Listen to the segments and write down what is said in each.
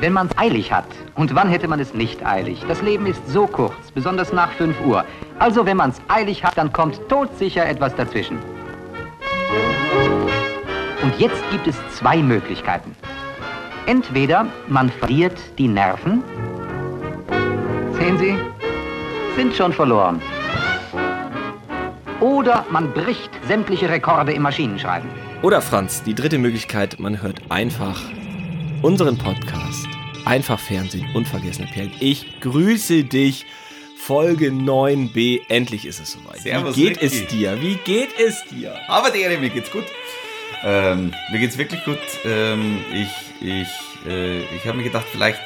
Wenn man es eilig hat, und wann hätte man es nicht eilig? Das Leben ist so kurz, besonders nach 5 Uhr. Also wenn man es eilig hat, dann kommt todsicher etwas dazwischen. Und jetzt gibt es zwei Möglichkeiten. Entweder man verliert die Nerven. Sehen Sie, sind schon verloren. Oder man bricht sämtliche Rekorde im Maschinenschreiben. Oder Franz, die dritte Möglichkeit, man hört einfach unseren Podcast. Einfach Fernsehen, unvergessene Perlen. Ich grüße dich. Folge 9b. Endlich ist es soweit. Servus, Wie geht Ricky. es dir? Wie geht es dir? Aber der, mir geht's gut. Ähm, mir geht's wirklich gut. Ähm, ich ich, äh, ich habe mir gedacht, vielleicht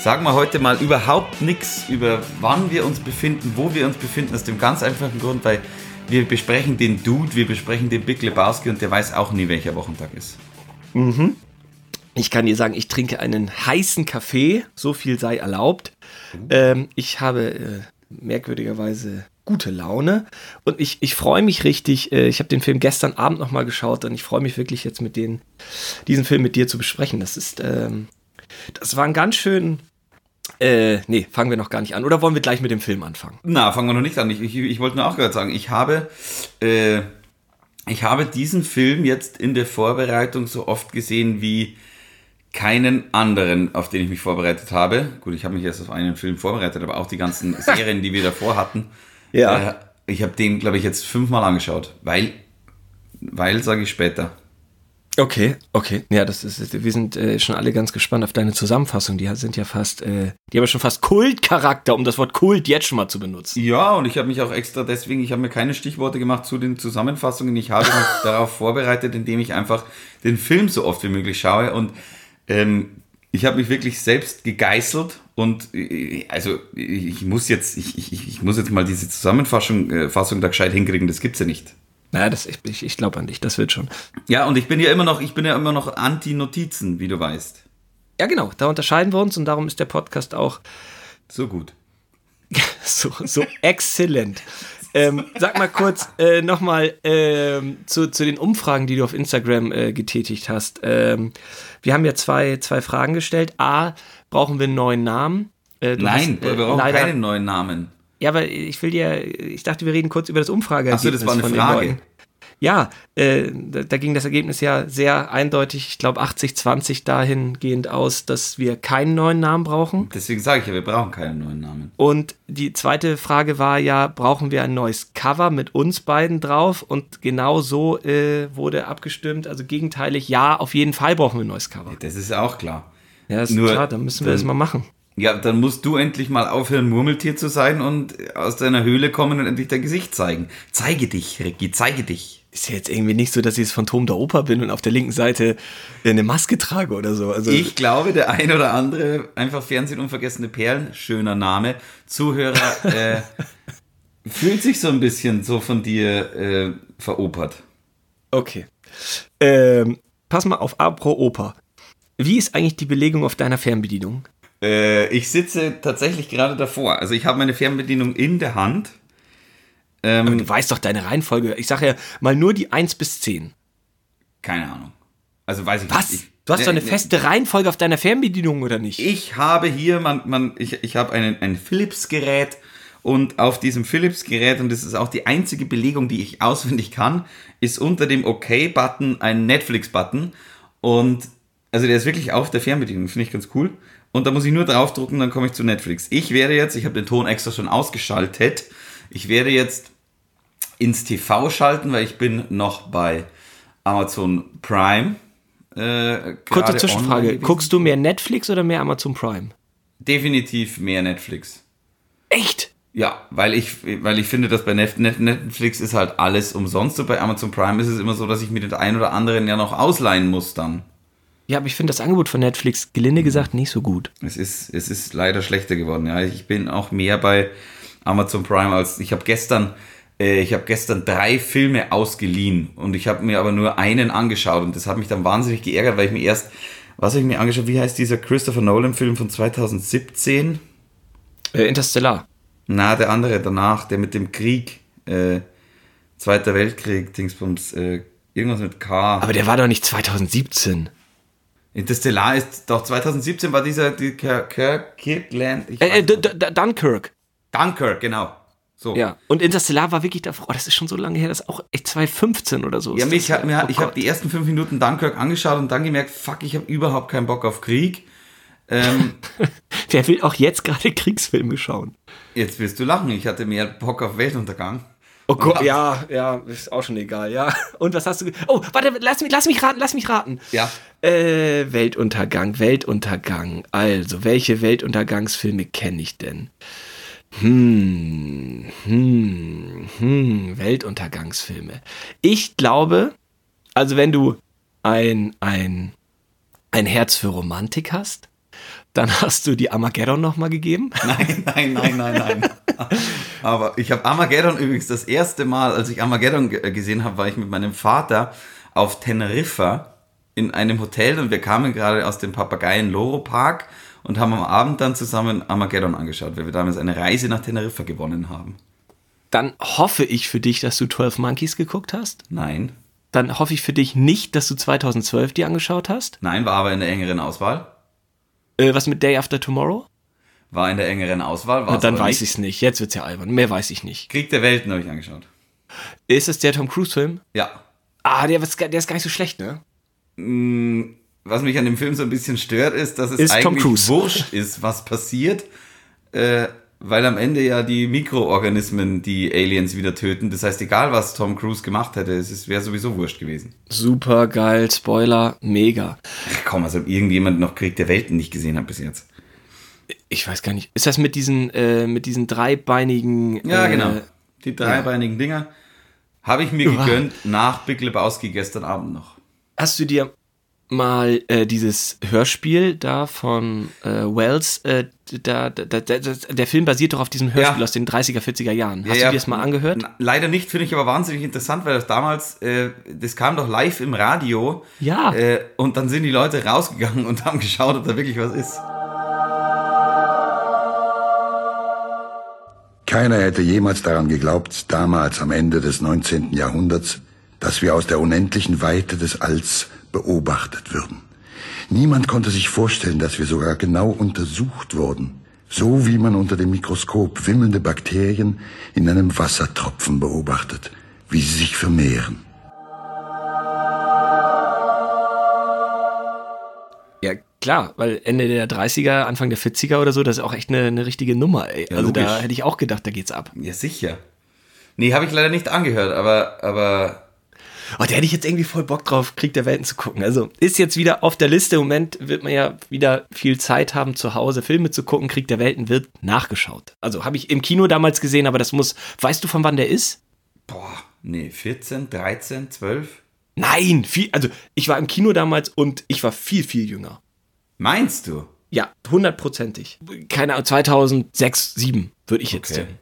sagen wir heute mal überhaupt nichts über wann wir uns befinden, wo wir uns befinden, aus dem ganz einfachen Grund, weil wir besprechen den Dude, wir besprechen den Big Lebowski und der weiß auch nie, welcher Wochentag ist. Ich kann dir sagen, ich trinke einen heißen Kaffee. So viel sei erlaubt. Ähm, ich habe äh, merkwürdigerweise gute Laune und ich, ich freue mich richtig. Äh, ich habe den Film gestern Abend nochmal geschaut und ich freue mich wirklich jetzt mit den, diesen Film mit dir zu besprechen. Das ist, ähm, das war ein ganz schön. Äh, nee, fangen wir noch gar nicht an. Oder wollen wir gleich mit dem Film anfangen? Na, fangen wir noch nicht an. Ich, ich, ich wollte nur auch gerade sagen, ich habe, äh, ich habe diesen Film jetzt in der Vorbereitung so oft gesehen wie keinen anderen, auf den ich mich vorbereitet habe. Gut, ich habe mich erst auf einen Film vorbereitet, aber auch die ganzen Serien, die wir davor hatten. Ja. Äh, ich habe den, glaube ich, jetzt fünfmal angeschaut, weil, weil sage ich später. Okay, okay. Ja, das ist, wir sind äh, schon alle ganz gespannt auf deine Zusammenfassung. Die sind ja fast, äh, die haben ja schon fast Kultcharakter, um das Wort Kult jetzt schon mal zu benutzen. Ja, und ich habe mich auch extra deswegen, ich habe mir keine Stichworte gemacht zu den Zusammenfassungen. Ich habe mich darauf vorbereitet, indem ich einfach den Film so oft wie möglich schaue. Und ähm, ich habe mich wirklich selbst gegeißelt. Und äh, also ich muss jetzt, ich, ich, ich muss jetzt mal diese Zusammenfassung äh, Fassung da gescheit hinkriegen. Das gibt's ja nicht. Naja, das, ich, ich, ich glaube an dich, das wird schon. Ja, und ich bin ja immer noch, ich bin ja immer noch Anti-Notizen, wie du weißt. Ja, genau, da unterscheiden wir uns und darum ist der Podcast auch So gut. so, so exzellent. Ähm, sag mal kurz äh, nochmal ähm, zu, zu den Umfragen, die du auf Instagram äh, getätigt hast. Ähm, wir haben ja zwei, zwei Fragen gestellt. A, brauchen wir einen neuen Namen? Äh, Nein, hast, äh, wir brauchen leider- keinen neuen Namen. Ja, aber ich will dir, ich dachte, wir reden kurz über das Umfrage. Ach so, das war eine Frage. Ja, äh, da, ging das Ergebnis ja sehr eindeutig, ich glaube 80-20 dahingehend aus, dass wir keinen neuen Namen brauchen. Deswegen sage ich ja, wir brauchen keinen neuen Namen. Und die zweite Frage war ja, brauchen wir ein neues Cover mit uns beiden drauf? Und genau so äh, wurde abgestimmt, also gegenteilig, ja, auf jeden Fall brauchen wir ein neues Cover. Das ist ja auch klar. Ja, ist Nur klar, dann müssen wir dann- das mal machen. Ja, dann musst du endlich mal aufhören, Murmeltier zu sein und aus deiner Höhle kommen und endlich dein Gesicht zeigen. Zeige dich, Ricky, zeige dich. Ist ja jetzt irgendwie nicht so, dass ich das Phantom der Oper bin und auf der linken Seite eine Maske trage oder so. Also, Ich glaube, der ein oder andere, einfach Fernsehen unvergessene Perlen, schöner Name, Zuhörer, äh, fühlt sich so ein bisschen so von dir äh, veropert. Okay. Ähm, pass mal auf, apro Oper. Wie ist eigentlich die Belegung auf deiner Fernbedienung? Äh, ich sitze tatsächlich gerade davor. Also ich habe meine Fernbedienung in der Hand. Ähm, Du weißt doch deine Reihenfolge. Ich sage ja mal nur die 1 bis 10. keine Ahnung. Also weiß ich Was? nicht. Ich, Du hast Nee, doch eine nee. feste Reihenfolge auf deiner Fernbedienung, oder nicht? Ich habe hier, man, man, ich, ich habe einen, ein Philips-Gerät und auf diesem Philips-Gerät, und das ist auch die einzige Belegung, die ich auswendig kann, ist unter dem OK-Button ein Netflix-Button. Und also der ist wirklich auf der Fernbedienung, finde ich ganz cool. Und da muss ich nur draufdrücken, dann komme ich zu Netflix. Ich werde jetzt, ich habe den Ton extra schon ausgeschaltet, ich werde jetzt ins TV schalten, weil ich bin noch bei Amazon Prime. Äh, Kurze Zwischenfrage. Guckst du mehr Netflix oder mehr Amazon Prime? Definitiv mehr Netflix. Echt? Ja, weil ich, weil ich finde, dass bei Net- Net- Netflix ist halt alles umsonst und bei Amazon Prime ist es immer so, dass ich mir den einen oder anderen ja noch ausleihen muss dann. Ja, aber ich finde das Angebot von Netflix, gelinde gesagt, nicht so gut. Es ist, es ist leider schlechter geworden. Ja, ich bin auch mehr bei Amazon Prime als ich habe gestern, ich habe gestern drei Filme ausgeliehen und ich habe mir aber nur einen angeschaut und das hat mich dann wahnsinnig geärgert, weil ich mir erst, was habe ich mir angeschaut? Wie heißt dieser Christopher Nolan Film von 2017? Äh, Interstellar. Na, der andere danach, der mit dem Krieg, äh, Zweiter Weltkrieg, Dingsbums, äh, irgendwas mit K. Aber der war doch nicht 2017. Interstellar ist doch 2017 war dieser die Kirk, Kirk, Kirkland. Äh, äh, Dunkirk. Dunkirk, genau. So. Ja. Und Interstellar war wirklich davor. Oh, das ist schon so lange her, das ist auch echt 2015 oder so. Ja, mich, hat, mir, Oh ich habe die ersten fünf Minuten Dunkirk angeschaut und dann gemerkt, fuck, ich habe überhaupt keinen Bock auf Krieg. Ähm, Wer will auch jetzt gerade Kriegsfilme schauen? jetzt wirst du lachen, ich hatte mehr Bock auf Weltuntergang. Oh Gott, ja, ja, ist auch schon egal, ja. Und was hast du. Oh, warte, lass mich, lass mich raten, lass mich raten. Ja. Äh, Weltuntergang, Weltuntergang. Also, welche Weltuntergangsfilme kenne ich denn? Hm, hm, hm, Weltuntergangsfilme. Ich glaube, also wenn du ein, ein, ein Herz für Romantik hast, dann hast du die Armageddon nochmal gegeben. Nein, nein, nein, nein, nein. Aber ich habe Armageddon übrigens das erste Mal, als ich Armageddon ge- gesehen habe, war ich mit meinem Vater auf Teneriffa in einem Hotel und wir kamen gerade aus dem Papageien Loro Park und haben am Abend dann zusammen Armageddon angeschaut, weil wir damals eine Reise nach Teneriffa gewonnen haben. Dann hoffe ich für dich, dass du 12 Monkeys geguckt hast. Nein, Dann hoffe ich für dich nicht, dass du 2012 die angeschaut hast. nein, war aber in der engeren Auswahl. Äh, was mit Day After Tomorrow? War in der engeren Auswahl. War Dann weiß ich es nicht. Jetzt wird's ja albern. Mehr weiß ich nicht. Krieg der Welten habe ich angeschaut. Ist es der Tom Cruise-Film? Ja. Ah, der, der ist gar nicht so schlecht, ne? Was mich an dem Film so ein bisschen stört, ist, dass es Ist eigentlich wurscht ist, was passiert, äh, weil am Ende ja die Mikroorganismen die Aliens wieder töten. Das heißt, egal was Tom Cruise gemacht hätte, es wäre sowieso wurscht gewesen. Super geil, Spoiler, mega. Ach komm, also ob irgendjemand noch Krieg der Welten nicht gesehen hat bis jetzt. Ich weiß gar nicht. Ist das mit diesen, äh, mit diesen dreibeinigen. Ja, äh, genau. Die dreibeinigen Dinger habe ich mir Uah. gegönnt nach Big Lebowski gestern Abend noch. Hast du dir mal äh, dieses Hörspiel da von äh, Wells, äh, da, da, da, da, der Film basiert doch auf diesem Hörspiel Ja. aus den 30er, 40er Jahren. Hast Ja, du dir das mal angehört? Leider nicht, finde ich aber wahnsinnig interessant, weil das damals, äh, das kam doch live im Radio. Ja. Äh, und dann sind die Leute rausgegangen und haben geschaut, ob da wirklich was ist. Keiner hätte jemals daran geglaubt, damals am Ende des 19. Jahrhunderts, dass wir aus der unendlichen Weite des Alls beobachtet würden. Niemand konnte sich vorstellen, dass wir sogar genau untersucht wurden, so wie man unter dem Mikroskop wimmelnde Bakterien in einem Wassertropfen beobachtet, wie sie sich vermehren. Ja, klar, weil Ende der 30er, Anfang der 40er oder so, das ist auch echt eine, eine richtige Nummer, ey. also da logisch. hätte ich auch gedacht, da geht's ab. Ja, sicher. Nee, habe ich leider nicht angehört, aber, aber Oh, da hätte ich jetzt irgendwie voll Bock drauf, Krieg der Welten zu gucken. Also ist jetzt wieder auf der Liste. Im Moment wird man ja wieder viel Zeit haben, zu Hause Filme zu gucken. Krieg der Welten wird nachgeschaut. Also habe ich im Kino damals gesehen, aber das muss. Weißt du, von wann der ist? boah, nee, 14, 13, 12? Nein, viel. Also ich war im Kino damals und ich war viel, viel jünger. Meinst du? Ja, hundertprozentig. Keine Ahnung, 2006, 2007 würde ich jetzt Okay. sagen.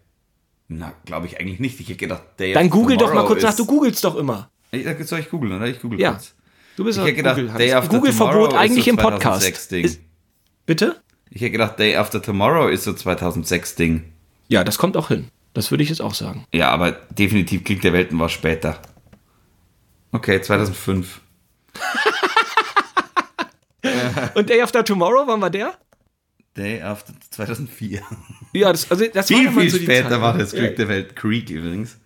Na, glaube ich eigentlich nicht. Ich hätte gedacht, Day Dann After google doch mal kurz nach. Du googelst doch immer. Ich, soll ich googeln, oder? Ich google Ja. kurz. Du bist Ich hätte gedacht, Google, Day After Google-Verbot Tomorrow eigentlich ist so im Podcast. 2006 Ding. Ist, bitte? Ich hätte gedacht, Day After Tomorrow ist so 2006 Ding. Ja, das kommt auch hin. Das würde ich jetzt auch sagen. Ja, aber definitiv Krieg der Welten war später. Okay, 2005. Und Day After Tomorrow, wann war der? Day After 2004. Ja, das, also das war Viel, mal viel so später Zeit. war das Krieg Ja. der Welt. Krieg übrigens.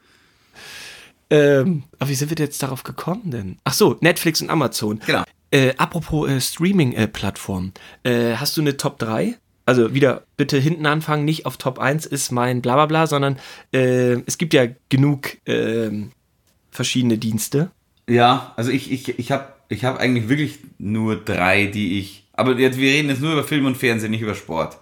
Ähm, aber wie sind wir jetzt darauf gekommen denn? Ach so, Netflix und Amazon. Genau. Äh, apropos äh, Streaming-Plattform. Äh, hast du eine Top 3? Also wieder bitte hinten anfangen, nicht auf Top 1 ist mein Blablabla, sondern äh, es gibt ja genug ähm, verschiedene Dienste. Ja, also ich, ich, ich habe ich hab eigentlich wirklich nur drei, die ich. Aber jetzt, wir reden jetzt nur über Film und Fernsehen, nicht über Sport.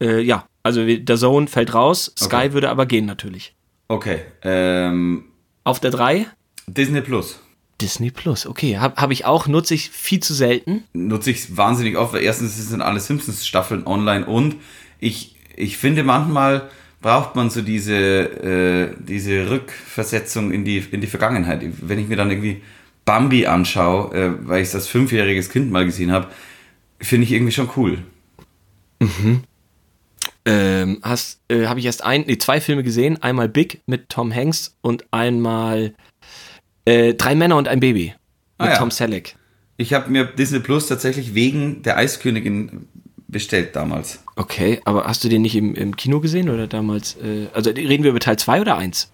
Äh, ja, also der Zone fällt raus, Sky Okay. würde aber gehen natürlich. Okay. Ähm, Auf der 3 Disney Plus. Disney Plus, okay, habe hab ich auch, nutze ich viel zu selten. Nutze ich wahnsinnig oft, weil erstens sind alle Simpsons-Staffeln online und ich, ich finde manchmal braucht man so diese, äh, diese Rückversetzung in die, in die Vergangenheit. Wenn ich mir dann irgendwie Bambi anschaue, äh, weil ich das fünfjähriges Kind mal gesehen habe, finde ich irgendwie schon cool. Ähm, hast, äh, habe ich erst ein, nee, zwei Filme gesehen. Einmal Big mit Tom Hanks und einmal äh, Drei Männer und ein Baby mit Ah, ja. Tom Selleck. Ich habe mir Disney Plus tatsächlich wegen der Eiskönigin bestellt damals. Okay, aber hast du den nicht im, im Kino gesehen oder damals? Äh, also reden wir über Teil 2 oder 1?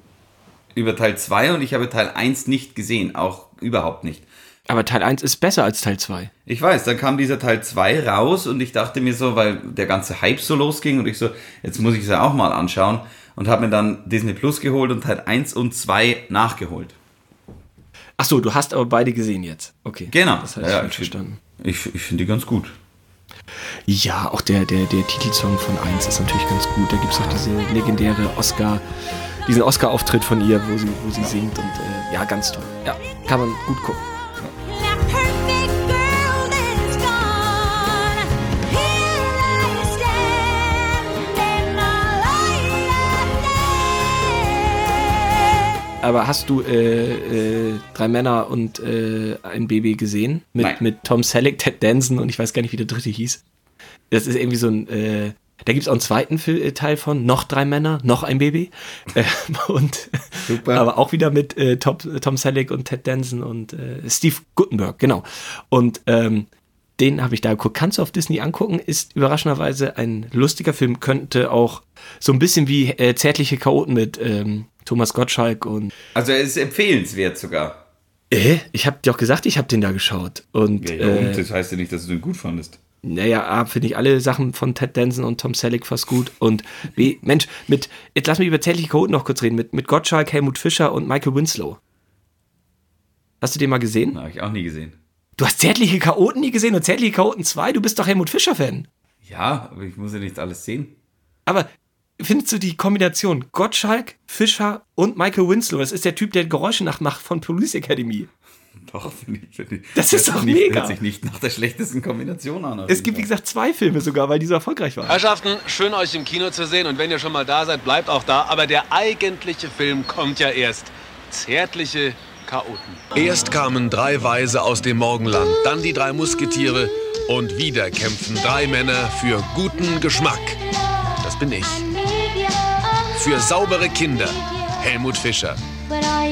Über Teil 2 und ich habe Teil 1 nicht gesehen, auch überhaupt nicht. Aber Teil 1 ist besser als Teil 2. Ich weiß, dann kam dieser Teil 2 raus und ich dachte mir so, weil der ganze Hype so losging und ich so, jetzt muss ich es ja auch mal anschauen und habe mir dann Disney Plus geholt und Teil 1 und 2 nachgeholt. Ach so, du hast aber beide gesehen jetzt. Okay. Genau. Das habe ich Ja, ich- verstanden. Ich, ich finde die ganz gut. Ja, auch der, der, der Titelsong von 1 ist natürlich ganz gut. Da gibt es auch diese legendäre Oscar, diesen Oscar-Auftritt von ihr, wo sie, wo sie singt und äh, ja, ganz toll. Ja, kann man gut gucken. Aber hast du äh, äh, drei Männer und äh, ein Baby gesehen? Mit, Nein. mit Tom Selleck, Ted Danson und ich weiß gar nicht, wie der dritte hieß. Das ist irgendwie so ein, äh, da gibt es auch einen zweiten äh, Teil von, noch drei Männer, noch ein Baby. Äh, und Super. aber auch wieder mit äh, Tom, Tom Selleck und Ted Danson und äh, Steve Guttenberg, genau. Und ähm, den habe ich da geguckt. Kannst du auf Disney angucken? Ist überraschenderweise ein lustiger Film. Könnte auch so ein bisschen wie äh, Zärtliche Chaoten mit ähm, Thomas Gottschalk und Also er ist empfehlenswert sogar. äh, ich habe dir auch gesagt, ich habe den da geschaut. Und, Ja, ja, und äh, das heißt ja nicht, dass du den gut fandest. Naja, A, finde ich alle Sachen von Ted Danson und Tom Selleck fast gut. Und B, Mensch, mit, jetzt lass mich über Zärtliche Chaoten noch kurz reden. Mit, mit Gottschalk, Helmut Fischer und Michael Winslow. Hast du den mal gesehen? Habe ich auch nie gesehen. Du hast Zärtliche Chaoten nie gesehen und Zärtliche Chaoten 2? Du bist doch Helmut Fischer-Fan. Ja, aber ich muss ja nicht alles sehen. Aber findest du die Kombination Gottschalk, Fischer und Michael Winslow, das ist der Typ, der Geräusche nachmacht von Police Academy. Doch, finde ich, find ich. Das ist doch nicht, mega. Hört sich nicht nach der schlechtesten Kombination an. Es gibt, wie gesagt, zwei Filme sogar, weil die so erfolgreich waren. Herrschaften, schön euch im Kino zu sehen und wenn ihr schon mal da seid, bleibt auch da. Aber der eigentliche Film kommt ja erst. Zärtliche Chaoten. Erst kamen drei Weise aus dem Morgenland, dann die drei Musketiere und wieder kämpfen drei Männer für guten Geschmack. Das bin ich. Für saubere Kinder Helmut Fischer.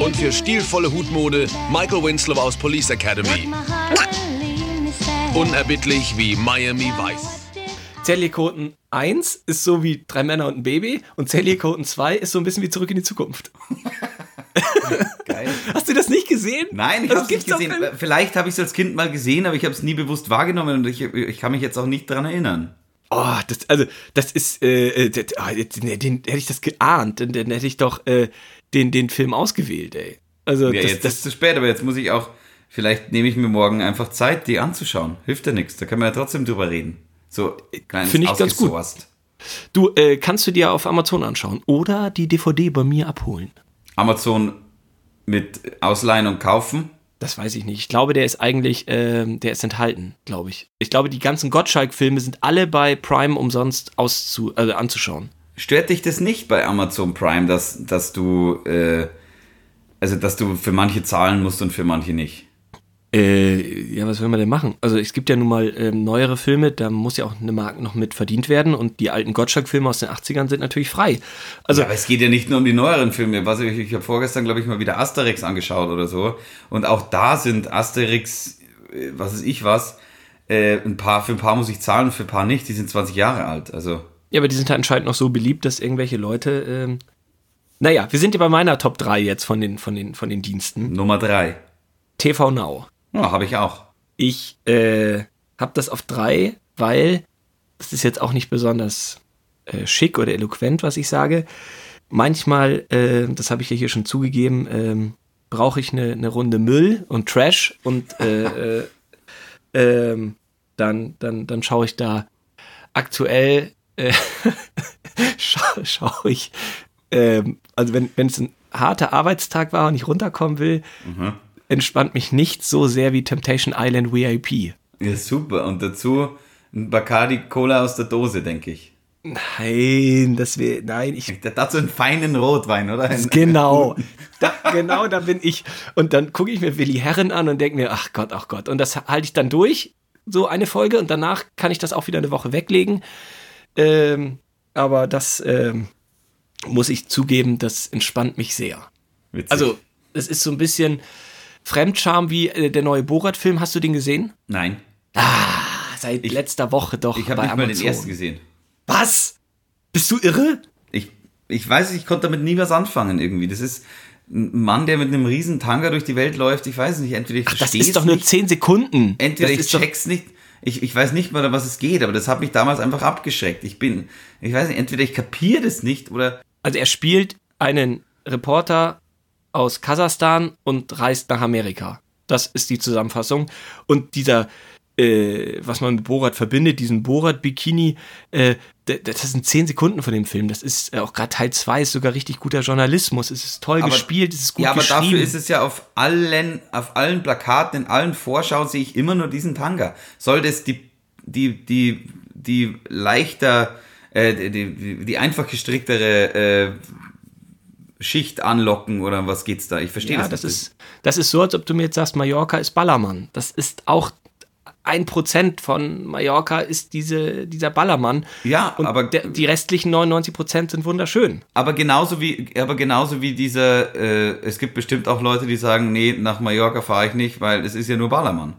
Und für stilvolle Hutmode Michael Winslow aus Police Academy. Unerbittlich wie Miami Vice. Zellikoten 1 ist so wie Drei Männer und ein Baby und Zellikoten 2 ist so ein bisschen wie Zurück in die Zukunft. Geil. Hast du das nicht gesehen? Nein, ich Das habe es nicht gesehen. Vielleicht habe ich es als Kind mal gesehen, aber ich habe es nie bewusst wahrgenommen und ich, ich kann mich jetzt auch nicht dran erinnern. Oh, das, also, das ist, äh, äh, das, jetzt, ne, den, hätte ich das geahnt, dann, dann hätte ich doch äh, den, den Film ausgewählt, ey. Also, Ja, das, jetzt ist das, es zu spät, aber jetzt muss ich auch, vielleicht nehme ich mir morgen einfach Zeit, die anzuschauen. Hilft ja nichts, da können wir ja trotzdem drüber reden. So, kleines Finde ich ganz gut. du, äh, kannst du dir auf Amazon anschauen oder die DVD bei mir abholen. Amazon mit Ausleihen und Kaufen. Das weiß ich nicht. Ich glaube, der ist eigentlich, ähm, der ist enthalten, glaube ich. Ich glaube, die ganzen Gottschalk-Filme sind alle bei Prime umsonst auszu also anzuschauen. Stört dich das nicht bei Amazon Prime, dass, dass du, äh, also dass du für manche zahlen musst und für manche nicht? Äh, ja, was will man denn machen? Also es gibt ja nun mal ähm, neuere Filme, da muss ja auch eine Marke noch mit verdient werden und die alten Gottschalk-Filme aus den 80ern sind natürlich frei. Also Aber es geht ja nicht nur um die neueren Filme. Was ich ich habe vorgestern, glaube ich, mal wieder Asterix angeschaut oder so. Und auch da sind Asterix, äh, was weiß ich was, äh, ein paar, für ein paar muss ich zahlen, für ein paar nicht. Die sind 20 Jahre alt. Also, Ja, aber die sind halt anscheinend noch so beliebt, dass irgendwelche Leute. Ähm, naja, wir sind ja bei meiner Top 3 jetzt von den, von den, von den Diensten. Nummer drei. TV Now. Ja, habe ich auch. Ich äh, habe das auf 3, weil das ist jetzt auch nicht besonders äh, schick oder eloquent, was ich sage. Manchmal, äh, das habe ich ja hier schon zugegeben, ähm, brauche ich eine, eine Runde Müll und Trash und äh, äh, ähm, dann, dann, dann schaue ich da aktuell, äh, schaue schau ich, ähm, also wenn wenn es ein harter Arbeitstag war und ich runterkommen will, entspannt mich nicht so sehr wie Temptation Island VIP. Ja, super. Und dazu ein Bacardi Cola aus der Dose, denke ich. Nein, das wäre, nein, ich, Dazu einen feinen Rotwein, oder? Genau, da, genau, da bin ich. Und dann gucke ich mir Willi Herren an und denke mir, ach Gott, ach Gott. Und das halte ich dann durch, so eine Folge, und danach kann ich das auch wieder eine Woche weglegen. Ähm, aber das ähm, muss ich zugeben, das entspannt mich sehr. Witzig. Also, es ist so ein bisschen, Fremdscham wie äh, der neue Borat-Film. Hast du den gesehen? Nein. Seit Ich- letzter Woche doch. Ich habe nicht mal den Amazon. ersten gesehen. Was? Bist du irre? Ich, ich weiß, ich konnte damit nie was anfangen irgendwie. Das ist ein Mann, der mit einem riesen Tanga durch die Welt läuft. Ich weiß nicht, entweder ich Ach, das ist doch nur nicht, 10 Sekunden. entweder das ich ist doch, check's nicht. Ich, ich weiß nicht mal, um was es geht, aber das hat mich damals einfach abgeschreckt. Ich bin, ich weiß nicht, entweder ich kapiere das nicht oder Also er spielt einen Reporter aus Kasachstan und reist nach Amerika. Das ist die Zusammenfassung. Und dieser, äh, was man mit Borat verbindet, diesen Borat-Bikini, äh, das sind 10 Sekunden von dem Film. Das ist äh, auch gerade Teil 2, ist sogar richtig guter Journalismus. Es ist toll Aber- gespielt, es ist gut ja, aber geschrieben. dafür ist es ja auf allen, auf allen Plakaten, in allen Vorschauen sehe ich immer nur diesen Tanga. Soll das die, die, die, die leichter, äh, die, die, die einfach gestricktere äh, Schicht anlocken oder was geht's da? Ich verstehe Ja, das, das nicht. ist, das ist so, als ob du mir jetzt sagst, Mallorca ist Ballermann. Das ist auch ein Prozent von Mallorca ist diese, dieser Ballermann. Ja, Und aber- der, die restlichen 99 Prozent sind wunderschön. Aber genauso wie, aber genauso wie dieser, äh, es gibt bestimmt auch Leute, die sagen, nee, nach Mallorca fahre ich nicht, weil es ist ja nur Ballermann.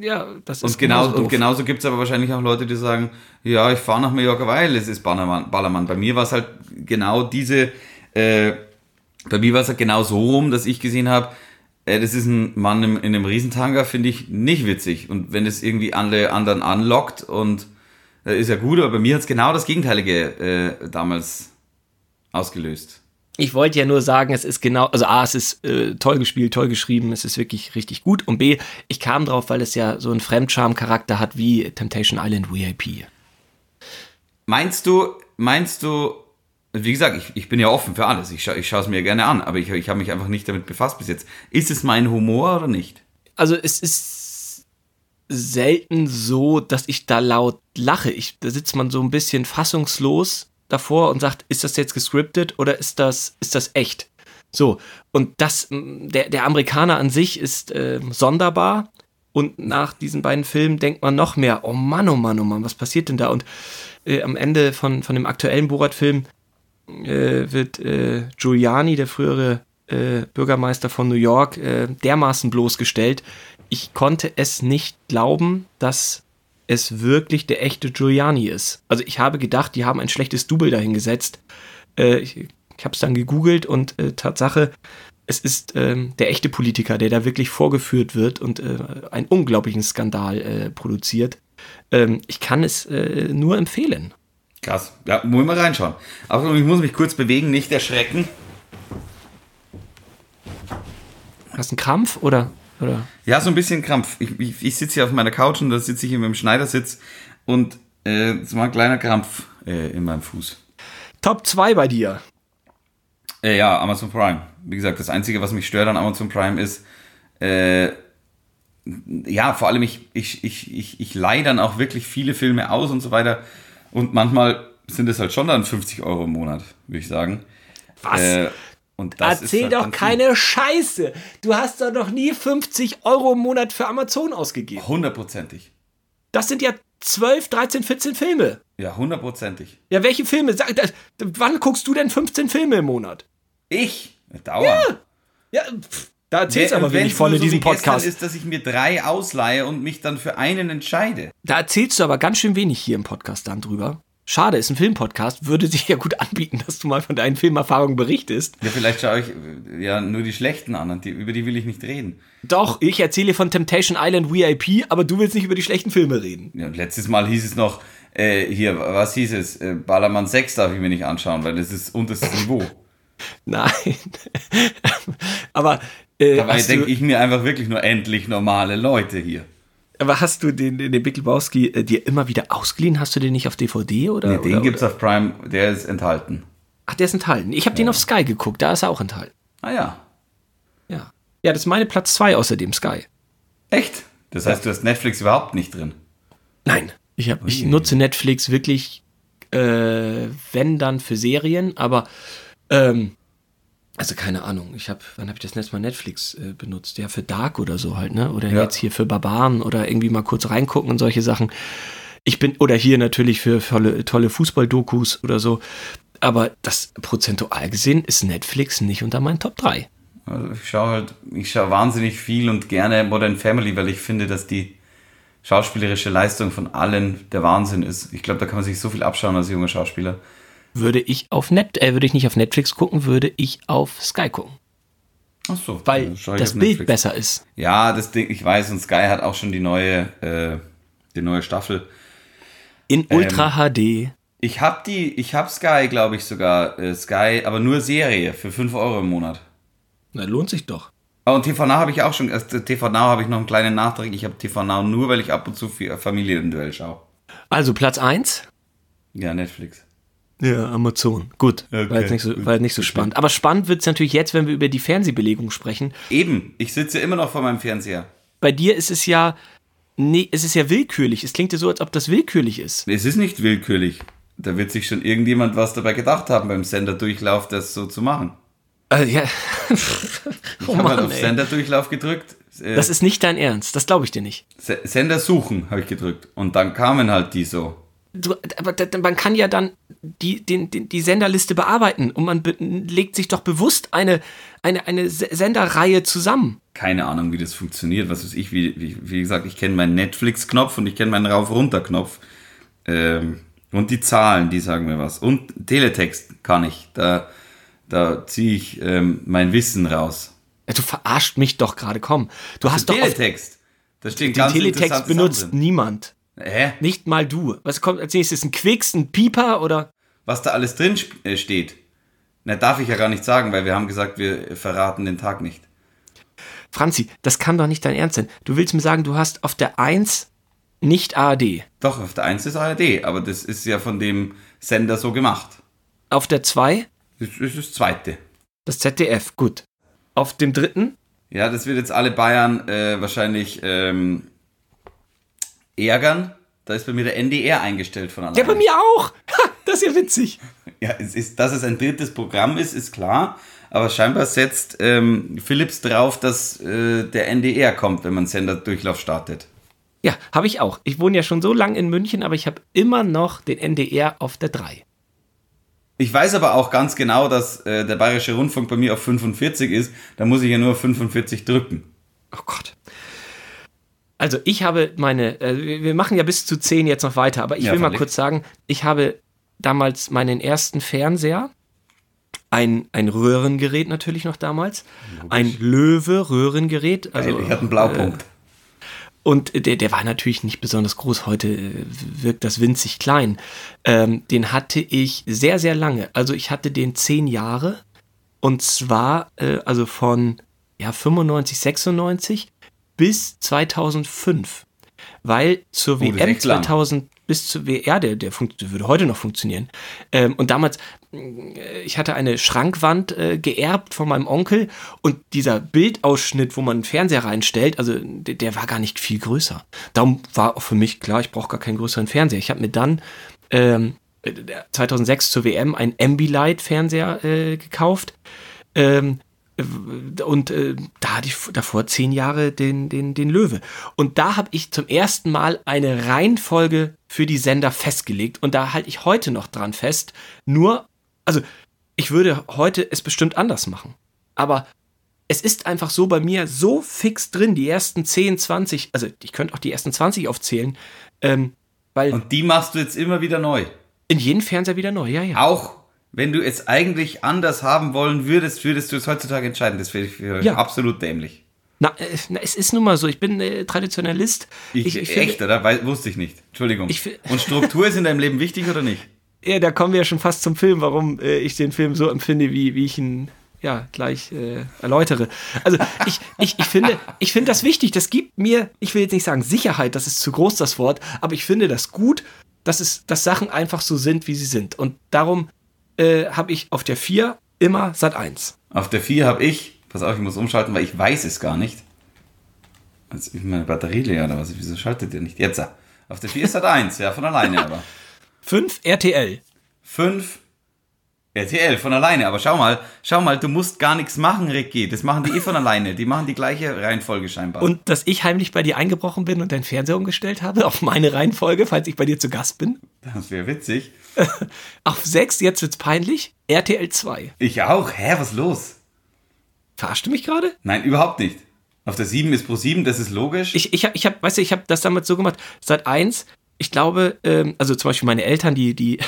Ja, das ist Und, genau, genauso und genauso gibt es aber wahrscheinlich auch Leute, die sagen, ja, ich fahre nach Mallorca, weil es ist Ballermann. Ballermann. Bei mir war es halt genau diese, äh, bei mir war es halt genau so rum, dass ich gesehen habe, äh, das ist ein Mann im, in einem Riesentanga, finde ich nicht witzig. Und wenn es irgendwie alle anderen anlockt und äh, ist ja gut, aber bei mir hat es genau das Gegenteilige äh, damals ausgelöst. Ich wollte ja nur sagen, es ist genau, also A, es ist äh, toll gespielt, toll geschrieben, es ist wirklich richtig gut. Und B, ich kam drauf, weil es ja so einen Fremdscham-Charakter hat wie Temptation Island VIP. Meinst du, meinst du, wie gesagt, ich, ich bin ja offen für alles. Ich, scha ich schaue es mir gerne an, aber ich, ich habe mich einfach nicht damit befasst bis jetzt. Ist es mein Humor oder nicht? Also es ist selten so, dass ich da laut lache. Ich, da sitzt man so ein bisschen fassungslos davor und sagt, ist das jetzt gescriptet oder ist das, ist das echt? So, und das, der, der Amerikaner an sich ist äh, sonderbar. Und nach diesen beiden Filmen denkt man noch mehr, oh Mann, oh Mann, oh Mann, was passiert denn da? Und äh, am Ende von, von dem aktuellen Borat-Film äh, wird äh, Giuliani, der frühere äh, Bürgermeister von New York, äh, dermaßen bloßgestellt. Ich konnte es nicht glauben, dass es wirklich der echte Giuliani ist. Also ich habe gedacht, die haben ein schlechtes Double dahingesetzt. Äh, ich ich habe es dann gegoogelt und äh, Tatsache, es ist ähm, der echte Politiker, der da wirklich vorgeführt wird und äh, einen unglaublichen Skandal äh, produziert. Ähm, ich kann es äh, nur empfehlen. Krass. Ja, muss ich mal reinschauen. Aber ich muss mich kurz bewegen, nicht erschrecken. Hast du einen Krampf oder? oder? Ja, so ein bisschen Krampf. Ich, ich, ich sitze hier auf meiner Couch und da sitze ich hier mit dem Schneidersitz und äh, es war ein kleiner Krampf äh, in meinem Fuß. Top 2 bei dir. Äh, ja, Amazon Prime. Wie gesagt, das Einzige, was mich stört an Amazon Prime ist, äh, ja, vor allem ich, ich, ich, ich, ich leihe dann auch wirklich viele Filme aus und so weiter. Und manchmal sind es halt schon dann 50 Euro im Monat, würde ich sagen. Was? Äh, Erzähl halt doch dann viel. keine Scheiße. Du hast doch noch nie 50 Euro im Monat für Amazon ausgegeben. Hundertprozentig. Das sind ja 12, 13, 14 Filme. Ja, hundertprozentig. Ja, welche Filme? Sag, das, wann guckst du denn 15 Filme im Monat? Ich? Dauern. Ja, pff, da erzählst du Wer- aber wenig von in diesem wie gestern Podcast. ist, dass ich mir drei ausleihe und mich dann für einen entscheide. Da erzählst du aber ganz schön wenig hier im Podcast dann drüber. Schade, ist ein Filmpodcast, würde sich ja gut anbieten, dass du mal von deinen Filmerfahrungen berichtest. Ja, vielleicht schaue ich äh, ja nur die schlechten an und die, über die will ich nicht reden. Doch, ich erzähle von Temptation Island VIP, aber du willst nicht über die schlechten Filme reden. Ja, und letztes Mal hieß es noch, äh, hier, was hieß es? Äh, Ballermann 6 darf ich mir nicht anschauen, weil das ist unterstes Niveau. Nein. aber, äh, Dabei denke ich mir einfach wirklich nur endlich normale Leute hier. aber hast du den, den Big Lebowski äh, dir immer wieder ausgeliehen? Hast du den nicht auf DVD oder? Nee, den oder, gibt's oder? auf Prime, der ist enthalten. Ach, der ist enthalten. Ich habe den auf Sky geguckt, da ist er auch enthalten. Ah ja. Ja. Ja, das ist meine Platz 2 außerdem Sky. Echt? Das heißt, du hast Netflix überhaupt nicht drin. Nein. Ich, hab, ich nutze Netflix wirklich, äh, wenn dann für Serien, aber ähm, also keine Ahnung. Ich habe, wann habe ich das letzte Mal Netflix äh, benutzt? Ja, für Dark oder so halt, ne? Oder Ja. jetzt hier für Barbaren oder irgendwie mal kurz reingucken und solche Sachen. Ich bin, oder hier natürlich für tolle, tolle Fußball-Dokus oder so. Aber das prozentual gesehen ist Netflix nicht unter meinen Top 3. Also ich schaue halt, ich schaue wahnsinnig viel und gerne Modern Family, weil ich finde, dass die schauspielerische Leistung von allen der Wahnsinn ist. Ich glaube, da kann man sich so viel abschauen als junger Schauspieler. Würde ich auf Net, äh, würde ich nicht auf Netflix gucken, würde ich auf Sky gucken. Ach so, Weil das Bild Netflix. besser ist. Ja, das Ding, ich weiß, und Sky hat auch schon die neue, äh, die neue Staffel. In Ähm, Ultra HD. Ich hab die, ich hab Sky, glaube ich sogar, äh, Sky, aber nur Serie für 5 Euro im Monat. Na, lohnt sich doch. Oh, und TV Now habe ich auch schon, also TV Now habe ich noch einen kleinen Nachtrag. Ich habe TV Now nur, weil ich ab und zu für Familienduell schaue. Also Platz 1. Ja, Netflix. Ja, Amazon. Gut. Okay, war jetzt nicht so, war jetzt nicht so spannend. Aber spannend wird es natürlich jetzt, wenn wir über die Fernsehbelegung sprechen. Eben, ich sitze immer noch vor meinem Fernseher. Bei dir ist es ja, nee, es ist ja willkürlich. Es klingt ja so, als ob das willkürlich ist. Es ist nicht willkürlich. Da wird sich schon irgendjemand was dabei gedacht haben, beim Senderdurchlauf das so zu machen. Äh, ja. Ich oh habe halt auf ey. Senderdurchlauf gedrückt. Äh, Das ist nicht dein Ernst. Das glaube ich dir nicht. Se- Sender suchen habe ich gedrückt. Und dann kamen halt die so. Aber man kann ja dann die, den, den, die Senderliste bearbeiten und man be legt sich doch bewusst eine, eine, eine Se- Senderreihe zusammen. Keine Ahnung, wie das funktioniert. Was weiß ich, wie, wie, wie gesagt, ich kenne meinen Netflix-Knopf und ich kenne meinen Rauf-Runter-Knopf. Ähm, und die Zahlen, die sagen mir was. Und Teletext kann ich. Da, da ziehe ich ähm, mein Wissen raus. Ja, Du verarscht mich doch gerade, komm. Du hast doch auf, Teletext. Da stehen den ganz Teletext benutzt Sachen niemand. Hä? Nicht mal du. Was kommt als nächstes? Ein Quicks, ein Pieper oder? Was da alles drin äh, steht. Na, darf ich ja gar nicht sagen, weil wir haben gesagt, wir verraten den Tag nicht. Franzi, das kann doch nicht dein Ernst sein. Du willst mir sagen, du hast auf der 1 nicht ARD. Doch, auf der 1 ist ARD, aber das ist ja von dem Sender so gemacht. Auf der 2 Das ist das zweite. das ZDF. Gut. Auf dem dritten Ja, das wird jetzt alle Bayern äh, wahrscheinlich ähm, ärgern. Da ist bei mir der NDR eingestellt von alleine. Ja, bei mir auch. Ha, das ist ja witzig. Ja, es ist, dass es ein drittes Programm ist, ist klar. Aber scheinbar setzt ähm, Philips drauf, dass äh, der NDR kommt, wenn man Senderdurchlauf startet. Ja, habe ich auch. Ich wohne ja schon so lange in München, aber ich habe immer noch den NDR auf der 3. Ich weiß aber auch ganz genau, dass äh, der Bayerische Rundfunk bei mir auf 45 ist. Da muss ich ja nur 45 drücken. Oh Gott. Also ich habe meine, äh, wir machen ja bis zu 10 jetzt noch weiter, aber ich Ja, will mal kurz sagen, ich habe damals meinen ersten Fernseher, ein, ein Röhrengerät natürlich noch damals, ein Löwe-Röhrengerät. Also, ich hatte einen Blaupunkt. Und der, der war natürlich nicht besonders groß. Heute äh, wirkt das winzig klein. Ähm, den hatte ich sehr, sehr lange. Also ich hatte den zehn Jahre. Und zwar äh, also von ja, 95, 96 bis 2005. Weil zur ist WM echt lang. 2000 bis zur WR, der, der funkt- würde heute noch funktionieren. Ähm, und damals, äh, ich hatte eine Schrankwand äh, geerbt von meinem Onkel und dieser Bildausschnitt, wo man einen Fernseher reinstellt, also der, der war gar nicht viel größer. Darum war auch für mich klar, ich brauche gar keinen größeren Fernseher. Ich habe mir dann ähm, äh, 2006 zur WM einen Ambilight-Fernseher äh, gekauft. Ähm, und äh, da hatte ich davor zehn Jahre den, den, den Löwe. Und da habe ich zum ersten Mal eine Reihenfolge für die Sender festgelegt. Und da halte ich heute noch dran fest. Nur, also ich würde heute es bestimmt anders machen. Aber es ist einfach so bei mir so fix drin, die ersten 10, 20, also ich könnte auch die ersten 20 aufzählen, ähm, weil Und die machst du jetzt immer wieder neu. in jedem Fernseher wieder neu, ja, ja. Auch wenn du es eigentlich anders haben wollen würdest, würdest du es heutzutage entscheiden. Das finde ich für Ja. absolut dämlich. Na, äh, na, es ist nun mal so, ich bin äh, Traditionalist. Ich, ich echt, finde- oder? Weil, wusste ich nicht. Entschuldigung. Ich Und Struktur ist in deinem Leben wichtig oder nicht? Ja, da kommen wir ja schon fast zum Film, warum äh, ich den Film so empfinde, wie, wie ich ihn ja gleich äh, erläutere. Also ich, ich, ich finde, ich finde das wichtig. Das gibt mir, ich will jetzt nicht sagen Sicherheit, das ist zu groß das Wort, aber ich finde das gut, dass es, dass Sachen einfach so sind, wie sie sind. Und darum äh, habe ich auf der 4 immer Sat 1. Auf der 4 habe ich, pass auf, ich muss umschalten, weil ich weiß es gar nicht. Also ist meine Batterie leer oder was? Wieso schaltet ihr nicht? Jetzt. Auf der 4 ist Sat 1, ja, von alleine aber. 5 RTL. 5 RTL von alleine, aber schau mal, schau mal, du musst gar nichts machen, Ricky. Das machen die eh von alleine. Die machen die gleiche Reihenfolge scheinbar. Und dass ich heimlich bei dir eingebrochen bin und deinen Fernseher umgestellt habe auf meine Reihenfolge, falls ich bei dir zu Gast bin. das wäre witzig. Auf 6, jetzt wird's peinlich, RTL 2. Ich auch. Hä, was los? Verarscht du mich gerade? Nein, überhaupt nicht. Auf der 7 ist Pro 7, das ist logisch. Ich, ich habe, ich hab, weißt du, ich habe das damals so gemacht, seit eins, ich glaube, ähm, also zum Beispiel meine Eltern, die, die,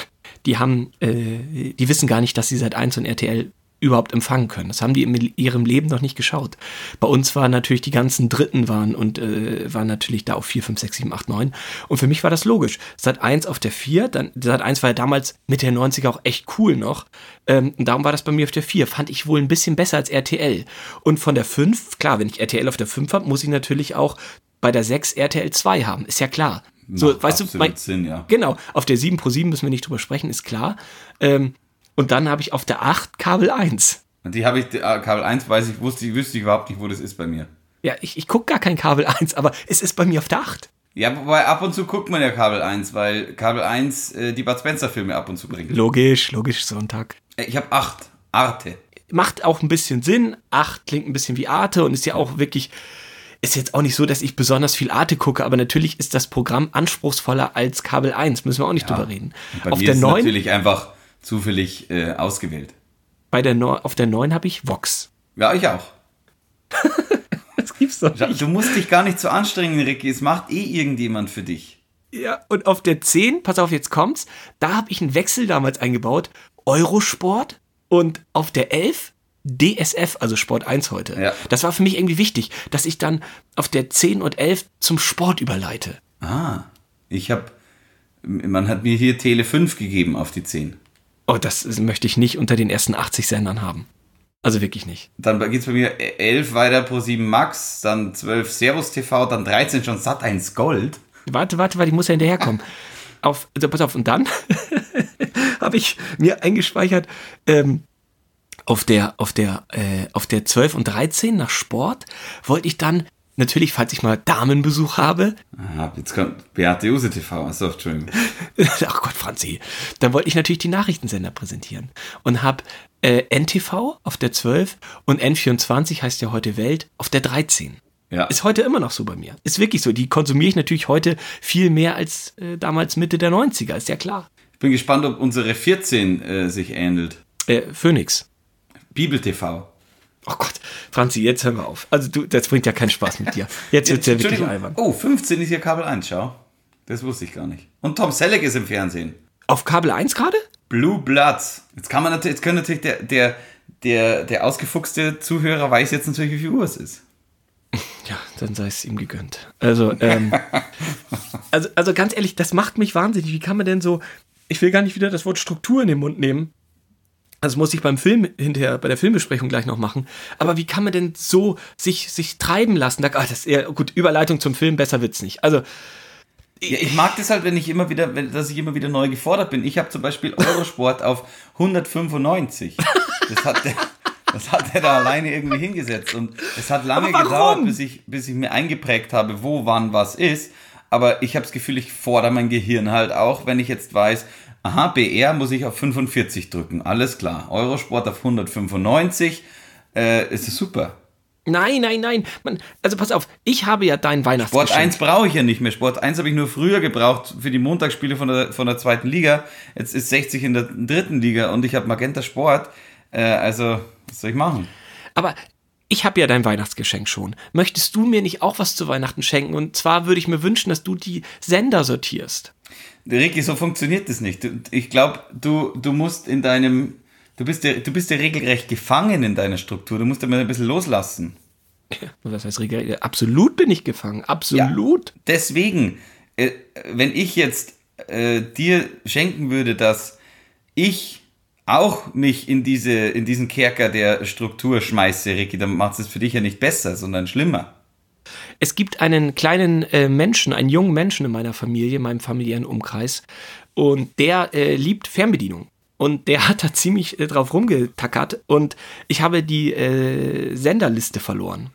die haben, äh, die wissen gar nicht, dass sie seit eins und RTL überhaupt empfangen können. Das haben die in ihrem Leben noch nicht geschaut. Bei uns waren natürlich die ganzen Dritten waren und äh, waren natürlich da auf 4, 5, 6, 7, 8, 9. Und für mich war das logisch. Sat 1 auf der 4, dann Sat 1 war ja damals Mitte der 90er auch echt cool noch. Ähm, und darum war das bei mir auf der 4. Fand ich wohl ein bisschen besser als RTL. Und von der 5, klar, wenn ich RTL auf der 5 habe, muss ich natürlich auch bei der 6 RTL 2 haben. Ist ja klar. So, Macht weißt du, mein, Sinn, ja. Genau, auf der 7 pro 7 müssen wir nicht drüber sprechen, ist klar. Ähm, und dann habe ich auf der 8 Kabel 1. Und die habe ich, äh, Kabel 1 weiß ich, wusste, wüsste ich überhaupt nicht, wo das ist bei mir. Ja, ich, ich gucke gar kein Kabel 1, aber es ist bei mir auf der 8. Ja, wobei ab und zu guckt man ja Kabel 1, weil Kabel 1 äh, die Bud Spencer Filme ab und zu bringt. Logisch, logisch, Sonntag. Äh, Ich habe 8. Arte. Macht auch ein bisschen Sinn. 8 klingt ein bisschen wie Arte und ist ja auch wirklich, ist jetzt auch nicht so, dass ich besonders viel Arte gucke, aber natürlich ist das Programm anspruchsvoller als Kabel 1, müssen wir auch nicht drüber reden. Und Bei Auf mir der, ist es 9, natürlich einfach zufällig äh, ausgewählt. bei der 9, auf der 9 habe ich Vox. Ja, ich auch. Das gibt's doch Ja, Du musst dich gar nicht so anstrengen, Ricky. Es macht eh irgendjemand für dich. Ja, und auf der 10, pass auf, jetzt kommt's, da habe ich einen Wechsel damals eingebaut. Eurosport und auf der 11 DSF, also Sport 1 heute. Ja. Das war für mich irgendwie wichtig, dass ich dann auf der 10 und 11 zum Sport überleite. Ah, ich habe, man hat mir hier Tele 5 gegeben auf die 10. Oh, das möchte ich nicht unter den ersten 80 Sendern haben. Also wirklich nicht. Dann geht's bei mir 11 weiter pro 7 Max, dann 12 Servus TV, dann 13 schon Sat 1 Gold. Warte, warte, warte, ich muss ja hinterherkommen. auf, also pass auf, und dann habe ich mir eingespeichert, ähm, auf der, auf der, äh, auf der 12 und 13 nach Sport wollte ich dann, natürlich, falls ich mal Damenbesuch habe, Ah, jetzt kommt Beate Use TV. Achso, Entschuldigung. ach Gott, Franzi, dann wollte ich natürlich die Nachrichtensender präsentieren und habe äh, NTV auf der 12 und N24 heißt ja heute Welt auf der 13. Ja. Ist heute immer noch so bei mir. Ist wirklich so. Die konsumiere ich natürlich heute viel mehr als äh, damals Mitte der 90er, ist ja klar. Ich bin gespannt, ob unsere 14 äh, sich ähnelt. Äh, Phoenix. Bibel TV. Oh Gott, Franzi, jetzt hören wir auf. Also du, das bringt ja keinen Spaß mit dir. Jetzt wird's ja wirklich albern. Oh, 15 ist hier Kabel 1, schau. Das wusste ich gar nicht. Und Tom Selleck ist im Fernsehen. Auf Kabel 1 gerade? Blue Bloods. Jetzt kann man natürlich, jetzt können natürlich der, der, der, der ausgefuchste Zuhörer weiß jetzt natürlich, wie viel Uhr es ist. Ja, dann sei es ihm gegönnt. Also, ähm, also, also ganz ehrlich, das macht mich wahnsinnig. Wie kann man denn so, ich will gar nicht wieder das Wort Struktur in den Mund nehmen. Das muss ich beim Film hinterher, bei der Filmbesprechung gleich noch machen. Aber wie kann man denn so sich, sich treiben lassen? Da, ah, das ist eher, gut, Überleitung zum Film, besser wird's nicht. Also, Ja, ich mag das halt, wenn ich immer wieder, wenn, dass ich immer wieder neu gefordert bin. Ich habe zum Beispiel Eurosport auf 195. Das hat der, das hat er da alleine irgendwie hingesetzt. Und es hat lange gedauert, bis ich, bis ich mir eingeprägt habe, wo, wann, was ist. Aber ich habe das Gefühl, ich fordere mein Gehirn halt auch, wenn ich jetzt weiß, aha, BR muss ich auf 45 drücken. Alles klar. Eurosport auf 195. Äh, ist es super. nein, nein, nein. Man, also pass auf, ich habe ja dein Sport Weihnachtsgeschenk. 1 brauche ich ja nicht mehr. Sport 1 habe ich nur früher gebraucht für die Montagsspiele von der, von der zweiten Liga. Jetzt ist 60 in der dritten Liga und ich habe Magenta Sport. Äh, also, was soll ich machen? Aber ich habe ja dein Weihnachtsgeschenk schon. Möchtest du mir nicht auch was zu Weihnachten schenken? Und zwar würde ich mir wünschen, dass du die Sender sortierst. Ricky, so funktioniert das nicht. Ich glaube, du, du musst in deinem, du bist, ja, du bist ja regelrecht gefangen in deiner Struktur. Du musst ja mal ein bisschen loslassen. Was heißt Regel? Absolut bin ich gefangen. Absolut. Deswegen, äh, wenn ich jetzt äh, dir schenken würde, dass ich auch mich in, diese, in diesen Kerker der Struktur schmeiße, Ricky, dann macht es für dich ja nicht besser, sondern schlimmer. Es gibt einen kleinen äh, Menschen, einen jungen Menschen in meiner Familie, in meinem familiären Umkreis. Und der äh, liebt Fernbedienung. Und der hat da ziemlich äh, drauf rumgetackert. Und ich habe die äh, Senderliste verloren.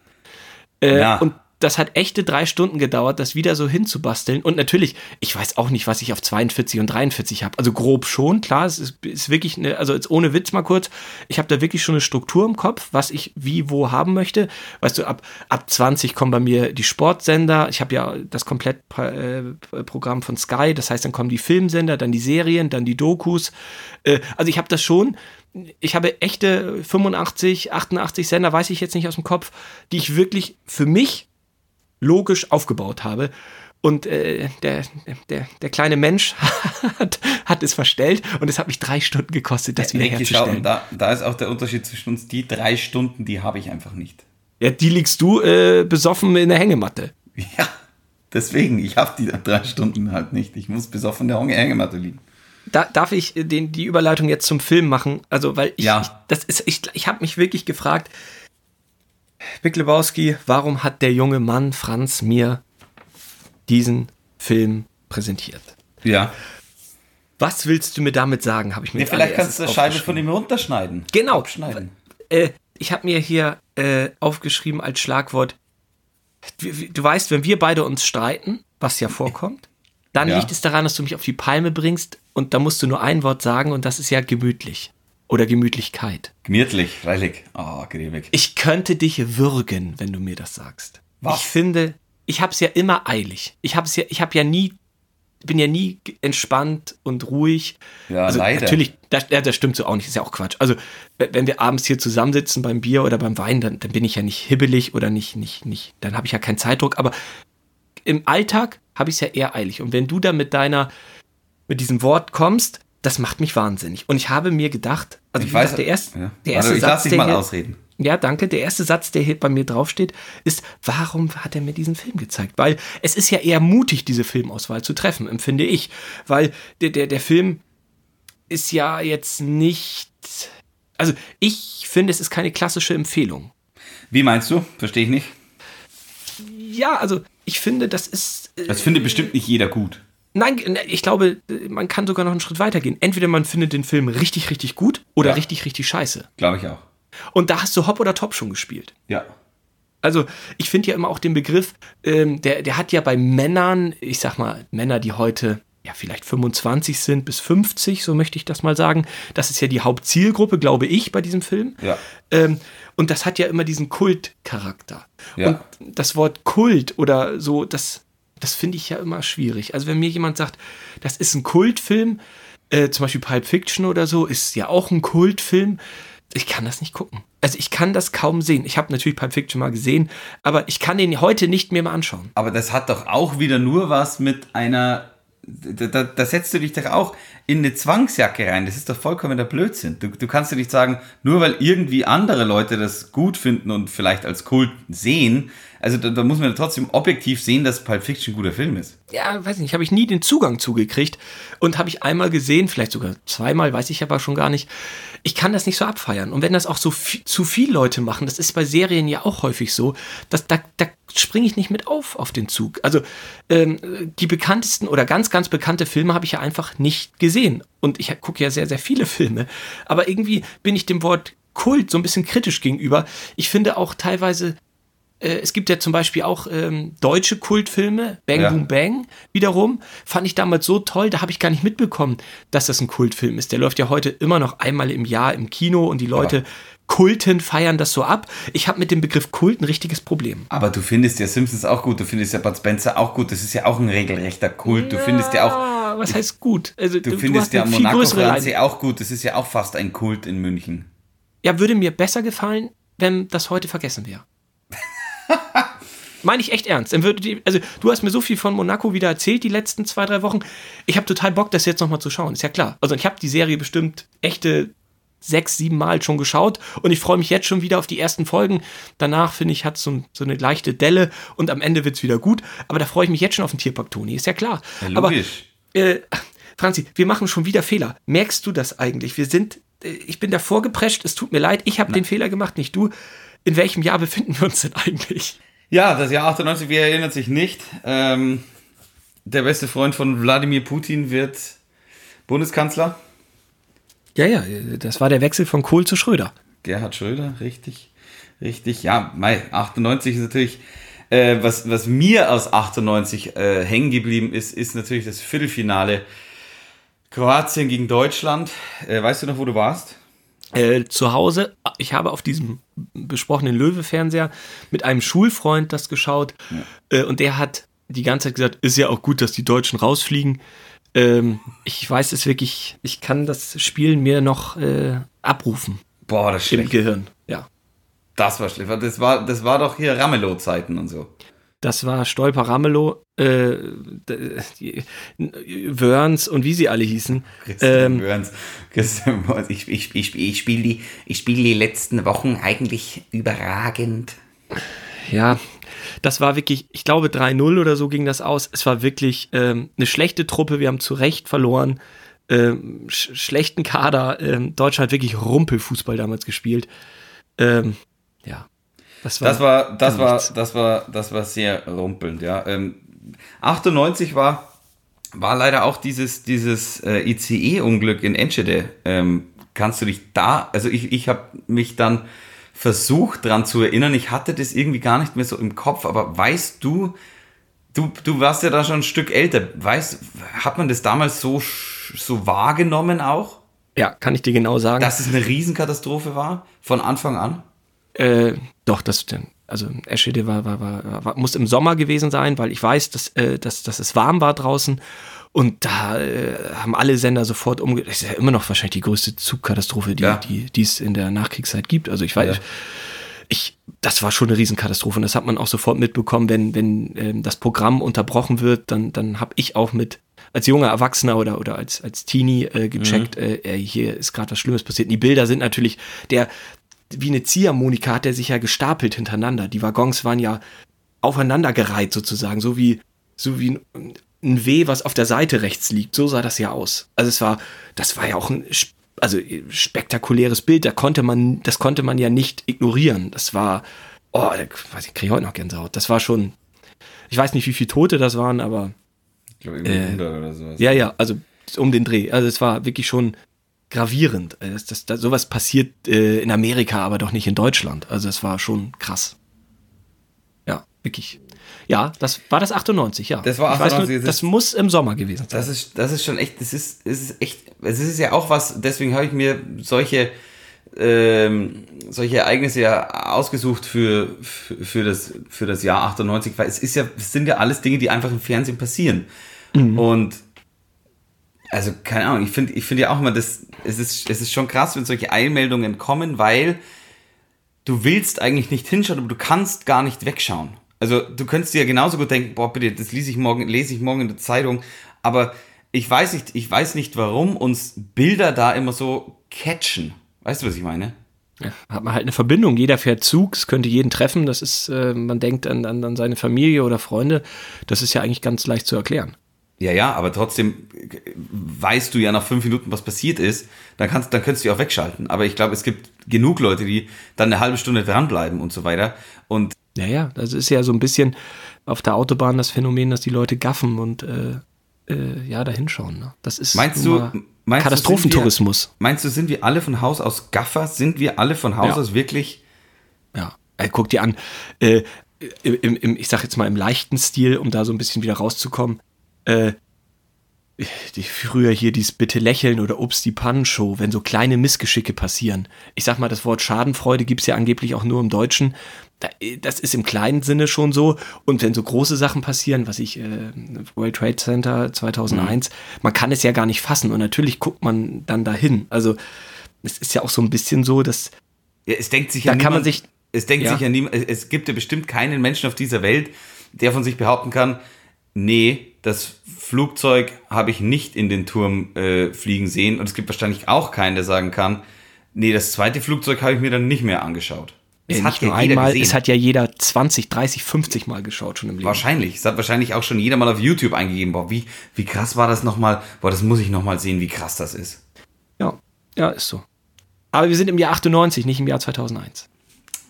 Äh, Ja. Und das hat echte drei Stunden gedauert, das wieder so hinzubasteln. Und natürlich, ich weiß auch nicht, was ich auf 42 und 43 habe. Also grob schon, klar, es ist, ist wirklich, eine, also jetzt ohne Witz mal kurz, ich habe da wirklich schon eine Struktur im Kopf, was ich wie, wo haben möchte. Weißt du, ab, ab 20 kommen bei mir die Sportsender. Ich habe ja das Komplettprogramm von Sky, das heißt, dann kommen die Filmsender, dann die Serien, dann die Dokus. Äh, also ich habe das schon ich habe echte 85, 88 Sender, weiß ich jetzt nicht aus dem Kopf, die ich wirklich für mich logisch aufgebaut habe. Und äh, der, der, der kleine Mensch hat, hat es verstellt und es hat mich drei Stunden gekostet, das wieder Ricky, schau, herzustellen. und da, da ist auch der Unterschied zwischen uns. Die drei Stunden, die habe ich einfach nicht. Ja, die liegst du äh, besoffen in der Hängematte. Ja, deswegen, ich habe die drei Stunden halt nicht. Ich muss besoffen in der Hänge- Hängematte liegen. Da, darf ich äh, den, die Überleitung jetzt zum Film machen? Also, weil ich, Ja. ich das ist, ich, ich habe mich wirklich gefragt, Big Lebowski, warum hat der junge Mann Franz mir diesen Film präsentiert? Ja. Was willst du mir damit sagen, habe ich mir als vielleicht kannst du eine Scheibe von ihm runterschneiden. Genau. Abschneiden. Äh, ich habe mir hier äh, aufgeschrieben als Schlagwort, du, du weißt, wenn wir beide uns streiten, was ja vorkommt, dann Ja. liegt es daran, dass du mich auf die Palme bringst und da musst du nur ein Wort sagen und das ist ja gemütlich oder Gemütlichkeit. Gemütlich, freilich. Oh, cremig. Ich könnte dich würgen, wenn du mir das sagst. Was? Ich finde, ich habe es ja immer eilig. Ich habe ja, ich habe ja nie, bin ja nie entspannt und ruhig. Ja, also leider. natürlich, das, ja, das stimmt so auch nicht, ist ja auch Quatsch. Also wenn wir abends hier zusammensitzen beim Bier oder beim Wein, dann, dann bin ich ja nicht hibbelig oder nicht, nicht, nicht, dann habe ich ja keinen Zeitdruck. Aber im Alltag habe ich es ja eher eilig. Und wenn du da mit deiner, mit diesem Wort kommst, das macht mich wahnsinnig. Und ich habe mir gedacht, also Ich weiß, gesagt, der erste, ja. der erste ich Satz, lass dich der mal hier- ausreden. ja, danke. Der erste Satz, der hier bei mir draufsteht, ist, warum hat er mir diesen Film gezeigt? Weil es ist ja eher mutig, diese Filmauswahl zu treffen, empfinde ich. Weil der, der, der Film ist ja jetzt nicht. Also, ich finde, es ist keine klassische Empfehlung. Wie meinst du? Verstehe ich nicht. Ja, also, ich finde, das ist. äh, Das findet bestimmt nicht jeder gut. Nein, ich glaube, man kann sogar noch einen Schritt weiter gehen. Entweder man findet den Film richtig, richtig gut oder Ja. richtig, richtig scheiße. Glaube ich auch. Und da hast du Hop oder Top schon gespielt. Ja. Also ich finde ja immer auch den Begriff, ähm, der, der hat ja bei Männern, ich sag mal, Männer, die heute ja vielleicht 25 sind bis 50, so möchte ich das mal sagen. Das ist ja die Hauptzielgruppe, glaube ich, bei diesem Film. Ja. Ähm, und das hat ja immer diesen Kultcharakter. Ja. Und das Wort Kult oder so, das, das finde ich ja immer schwierig. Also wenn mir jemand sagt, das ist ein Kultfilm, äh, zum Beispiel Pulp Fiction oder so, ist ja auch ein Kultfilm. Ich kann das nicht gucken. Also ich kann das kaum sehen. Ich habe natürlich Pulp Fiction mal gesehen, aber ich kann den heute nicht mehr mal anschauen. Aber das hat doch auch wieder nur was mit einer. Da, da, setzt du dich doch auch in eine Zwangsjacke rein. Das ist doch vollkommener Blödsinn. Du, du kannst ja nicht sagen, nur weil irgendwie andere Leute das gut finden und vielleicht als Kult sehen. Also da, da muss man trotzdem objektiv sehen, dass Pulp Fiction ein guter Film ist. Ja, weiß nicht, habe ich nie den Zugang zugekriegt und habe ich einmal gesehen, vielleicht sogar zweimal, weiß ich aber schon gar nicht. Ich kann das nicht so abfeiern. Und wenn das auch so viel, zu viele Leute machen, das ist bei Serien ja auch häufig so, dass da, da springe ich nicht mit auf auf den Zug. Also ähm, die bekanntesten oder ganz, ganz bekannte Filme habe ich ja einfach nicht gesehen. Und ich gucke ja sehr, sehr viele Filme. Aber irgendwie bin ich dem Wort Kult so ein bisschen kritisch gegenüber. Ich finde auch teilweise äh, es gibt ja zum Beispiel auch ähm, deutsche Kultfilme, Bang Ja. Boom Bang wiederum, fand ich damals so toll, da habe ich gar nicht mitbekommen, dass das ein Kultfilm ist. Der läuft ja heute immer noch einmal im Jahr im Kino und die Leute kulten, feiern das so ab. Ich habe mit dem Begriff Kult ein richtiges Problem. Aber du findest ja Simpsons auch gut, du findest ja Bud Spencer auch gut. Das ist ja auch ein regelrechter Kult. Du findest ja auch. Ah, was heißt gut? Also Du findest hast ja Monaco Leidenschaft. auch gut. Das ist ja auch fast ein Kult in München. Ja, würde mir besser gefallen, wenn das heute vergessen wäre. Meine ich echt ernst. Also du hast mir so viel von Monaco wieder erzählt die letzten zwei, drei Wochen. Ich habe total Bock, das jetzt nochmal zu schauen. Ist ja klar. Also ich habe die Serie bestimmt echte sechs, sieben Mal schon geschaut und ich freue mich jetzt schon wieder auf die ersten Folgen. Danach, finde ich, hat es so, so eine leichte Delle und am Ende wird es wieder gut. Aber da freue ich mich jetzt schon auf den Tierpark, Toni. Ist ja klar. Ja, Aber logisch. äh, Franzi, wir machen schon wieder Fehler. Merkst du das eigentlich? Wir sind, ich bin davor geprescht, es tut mir leid, ich habe den Fehler gemacht, nicht du. In welchem Jahr befinden wir uns denn eigentlich? Ja, das Jahr 98, wer erinnert sich nicht? Ähm, der beste Freund von Wladimir Putin wird Bundeskanzler. Ja, ja, das war der Wechsel von Kohl zu Schröder. Gerhard Schröder, richtig. Richtig. Ja, Mai, 98 ist natürlich. Äh, was, was mir aus 98 äh, hängen geblieben ist, ist natürlich das Viertelfinale Kroatien gegen Deutschland. Äh, weißt du noch, wo du warst? Äh, zu Hause, ich habe auf diesem besprochenen Löwe-Fernseher mit einem Schulfreund das geschaut äh, und der hat die ganze Zeit gesagt, ist ja auch gut, dass die Deutschen rausfliegen. Ähm, ich weiß es wirklich, ich kann das Spiel mir noch äh, abrufen Boah, das ist im schlecht. Gehirn. Ja. Das war schlecht. Das war, das war doch hier Ramelow-Zeiten und so. Das war Stolper Ramelow, äh, Wörns und wie sie alle hießen. Christian Ähm, Wörns. Christian Wörns. Ich, ich, ich, ich spiele die, ich spiel die letzten Wochen eigentlich überragend. Ja, das war wirklich, ich glaube 3-0 oder so ging das aus. Es war wirklich ähm, eine schlechte Truppe, wir haben zu Recht verloren. Ähm, sch schlechten Kader. Ähm, Deutschland hat wirklich Rumpelfußball damals gespielt. Ähm, ja. Das war, Das war, das war, nichts. das war, das war sehr rumpelnd, ja. Ähm, 98 war, war leider auch dieses, dieses äh, ICE-Unglück in Enschede. Ähm, kannst du dich da, also ich, ich habe mich dann versucht dran zu erinnern. Ich hatte das irgendwie gar nicht mehr so im Kopf, aber weißt du, du, du warst ja da schon ein Stück älter. Weißt, hat man das damals so, so wahrgenommen auch, Ja, kann ich dir genau sagen. dass es eine Riesenkatastrophe war? Von Anfang an? Äh, doch, das stimmt. Also Eschede war, war, war, war, muss im Sommer gewesen sein, weil ich weiß, dass, äh, dass, dass es warm war draußen. Und da äh, haben alle Sender sofort umge... Das ist ja immer noch wahrscheinlich die größte Zugkatastrophe, die, Ja. die, die es in der Nachkriegszeit gibt. Also ich weiß, Ja. ich, das war schon eine Riesenkatastrophe. Und das hat man auch sofort mitbekommen, wenn, wenn ähm, das Programm unterbrochen wird, dann, dann habe ich auch mit als junger Erwachsener oder, oder als, als Teenie äh, gecheckt, äh, äh, hier ist gerade was Schlimmes passiert. Und die Bilder sind natürlich, der, wie eine Ziehharmonika hat der sich ja gestapelt hintereinander. Die Waggons waren ja aufeinandergereiht sozusagen, so wie, so wie ein, ein W, was auf der Seite rechts liegt. So sah das ja aus. Also es war, das war ja auch ein, also äh, spektakuläres Bild. Da konnte man, das konnte man ja nicht ignorieren. Das war, oh, weiß ich, kriege heute noch Gänsehaut. Das war schon, ich weiß nicht, wie viele Tote das waren, aber Ich glaube, irgendwie 100 oder sowas. ja, ja, also um den Dreh. Also es war wirklich schon gravierend. Also Das, das, das, sowas passiert äh, in Amerika, aber doch nicht in Deutschland. Also es war schon krass. Ja, wirklich. Ja, das war das 98, ja. Das war Ich weiß 98, nur, das das muss im Sommer gewesen sein. Das ist, das ist schon echt, das ist, es ist echt, es ist ja auch was, deswegen habe ich mir solche, ähm, solche Ereignisse ja ausgesucht für, für, für, das, für das Jahr 98, weil es ist ja, es sind ja alles Dinge, die einfach im Fernsehen passieren. Und also, keine Ahnung, ich finde ich finde ja auch immer, das, es, ist, es ist schon krass, wenn solche Eilmeldungen kommen, weil du willst eigentlich nicht hinschauen, aber du kannst gar nicht wegschauen. Also du könntest dir ja genauso gut denken, boah, bitte, das lese ich morgen, lese ich morgen in der Zeitung. Aber ich weiß nicht, ich weiß nicht, warum uns Bilder da immer so catchen. Weißt du, was ich meine? Ja, hat man halt eine Verbindung. Jeder fährt Zug, es könnte jeden treffen. Das ist, äh, man denkt an, an, an seine Familie oder Freunde. Das ist ja eigentlich ganz leicht zu erklären. Ja, ja, aber trotzdem weißt du ja nach fünf Minuten, was passiert ist, dann kannst, dann könntest du ja auch wegschalten. Aber ich glaube, es gibt genug Leute, die dann eine halbe Stunde dranbleiben und so weiter. Und Ja, ja, das ist ja so ein bisschen auf der Autobahn das Phänomen, dass die Leute gaffen und äh, äh, ja, da hinschauen. Ne? Das ist Meinst du- meinst Katastrophentourismus. meinst du, sind wir alle von Haus aus Gaffer? Sind wir alle von Haus Ja. aus wirklich Ja, äh, guck dir an. Äh, im, im, ich sag jetzt mal im leichten Stil, um da so ein bisschen wieder rauszukommen. Äh, die, früher hier dieses Bitte lächeln oder Ups die Pannenshow, wenn so kleine Missgeschicke passieren. Ich sag mal, das Wort Schadenfreude gibt's ja angeblich auch nur im Deutschen. Äh, das ist im kleinen Sinne schon so. Und wenn so große Sachen passieren, was ich, äh, World Trade Center 2001, man kann es ja gar nicht fassen. Und natürlich guckt man dann dahin. Also es ist ja auch so ein bisschen so, dass Ja, es denkt sich Da ja kann man sich- es denkt ja. sich ja niemand, es- es gibt ja bestimmt keinen Menschen auf dieser Welt, der von sich behaupten kann, nee, das Flugzeug habe ich nicht in den Turm äh, fliegen sehen und es gibt wahrscheinlich auch keinen, der sagen kann, nee, das zweite Flugzeug habe ich mir dann nicht mehr angeschaut. Es Äh, hat ja jeder es hat ja jeder 20, 30, 50 Mal geschaut schon im Leben. Wahrscheinlich. Es hat wahrscheinlich auch schon jeder mal auf YouTube eingegeben. Boah, wie, wie krass war das nochmal? Boah, das muss ich nochmal sehen, wie krass das ist. Ja, ja, ist so. Aber wir sind im Jahr 98, nicht im Jahr 2001.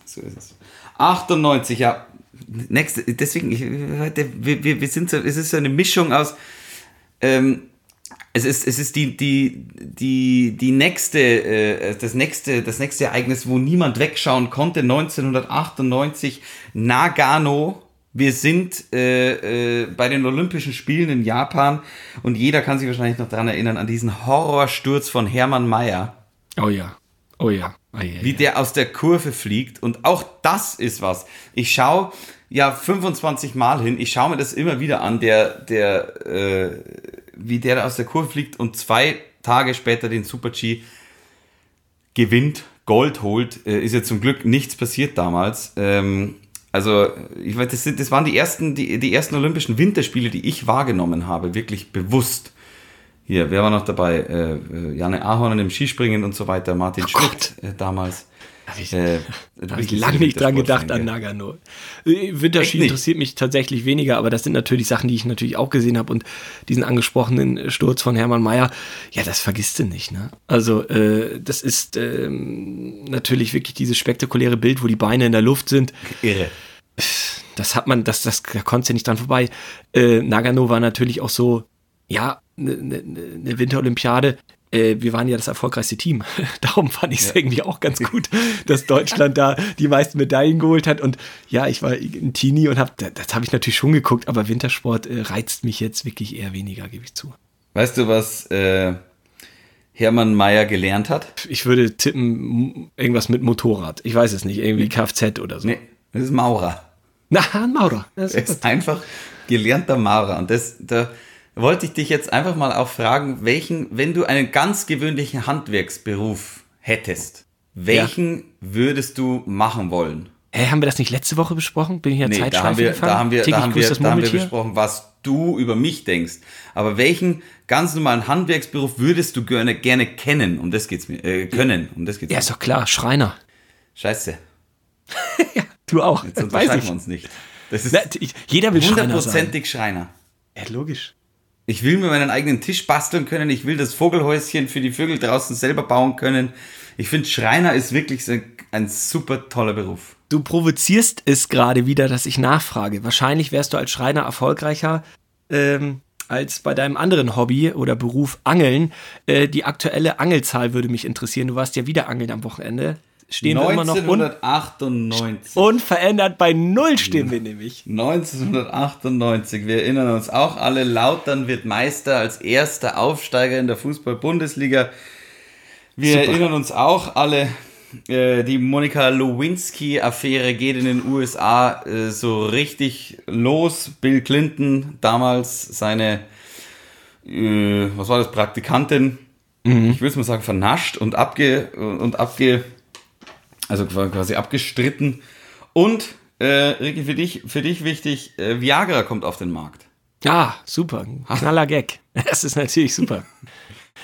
So ist es. 98, ja. Nächste, deswegen, ich, wir, wir, wir sind so, es ist so eine Mischung aus, ähm, es ist, es ist die, die, die, die nächste, äh, das nächste, das nächste Ereignis, wo niemand wegschauen konnte, 1998, Nagano. Wir sind äh, äh, bei den Olympischen Spielen in Japan und jeder kann sich wahrscheinlich noch daran erinnern, an diesen Horrorsturz von Hermann Mayer Oh ja. Oh ja. Oh, ja, wie ja. der aus der Kurve fliegt. Und auch das ist was. Ich schaue ja 25 Mal hin. Ich schaue mir das immer wieder an, der, der, äh, wie der aus der Kurve fliegt und zwei Tage später den Super G gewinnt, Gold holt. Äh, ist ja zum Glück nichts passiert damals. Ähm, also, ich weiß, das, sind, das waren die ersten, die, die ersten Olympischen Winterspiele, die ich wahrgenommen habe, wirklich bewusst. Hier, wer war noch dabei? Äh, äh, Janne Ahorn im Skispringen und so weiter, Martin Schmidt äh, damals. Hab ich, Äh, Habe ich lange nicht dran gedacht an Nagano. Äh, Winterski interessiert mich tatsächlich weniger, aber das sind natürlich Sachen, die ich natürlich auch gesehen habe und diesen angesprochenen Sturz von Hermann Mayer, ja, das vergisst du nicht, ne? Also, äh, das ist ähm, natürlich wirklich dieses spektakuläre Bild, wo die Beine in der Luft sind. Irre. Das hat man, das, das, da konntest du nicht dran vorbei. Äh, Nagano war natürlich auch so, ja, eine ne, ne Winterolympiade. Äh, wir waren ja das erfolgreichste Team. Darum fand ich es irgendwie auch ganz gut, dass Deutschland da die meisten Medaillen geholt hat. Und ja, ich war ein Teenie und hab, das, habe ich natürlich schon geguckt, aber Wintersport äh, reizt mich jetzt wirklich eher weniger, gebe ich zu. Weißt du, was äh, Hermann Mayer gelernt hat? Ich würde tippen, irgendwas mit Motorrad. Ich weiß es nicht, irgendwie Kfz oder so. Nee, das ist Maurer. Na, ein Maurer. Das ist ist einfach gelernter Maurer. Und das, da wollte ich dich jetzt einfach mal auch fragen, welchen, wenn du einen ganz gewöhnlichen Handwerksberuf hättest, welchen würdest du machen wollen? Hä, haben wir das nicht letzte Woche besprochen? Bin ich in der Nee, da Zeitschleife haben wir, gefahren? da haben wir, Täglich da haben wir, da haben wir besprochen, was du über mich denkst. Aber welchen ganz normalen Handwerksberuf würdest du gerne, gerne kennen? Um das geht's mir, äh, können. Um das geht's Ja, mir. ist doch klar, Schreiner. Scheiße. Du auch. Jetzt Weiß unterscheiden ich. wir uns nicht. Das ist Na, ich, jeder will Schreiner sein. hundertprozentig Schreiner. Ja, logisch. Ich will mir meinen eigenen Tisch basteln können. Ich will das Vogelhäuschen für die Vögel draußen selber bauen können. Ich finde, Schreiner ist wirklich so ein super toller Beruf. Du provozierst es gerade wieder, dass ich nachfrage. Wahrscheinlich wärst du als Schreiner erfolgreicher ähm, als bei deinem anderen Hobby oder Beruf Angeln. Äh, die aktuelle Angelzahl würde mich interessieren. Du warst ja wieder angeln am Wochenende. Stehen wir immer noch un 1998. unverändert bei Null stehen wir nämlich. 1998. Wir erinnern uns auch alle. Lautern wird Meister als erster Aufsteiger in der Fußball-Bundesliga. Wir Super. erinnern uns auch alle. äh, Die Monika Lewinsky-Affäre geht in den USA äh, so richtig los. Bill Clinton, damals seine, äh, was war das, Praktikantin, ich will es mal sagen, vernascht und abge, und abge, also quasi abgestritten. Und, äh, Ricky, für dich, für dich wichtig, äh, Viagra kommt auf den Markt. Ja, super. Knaller Gag. Das ist natürlich super.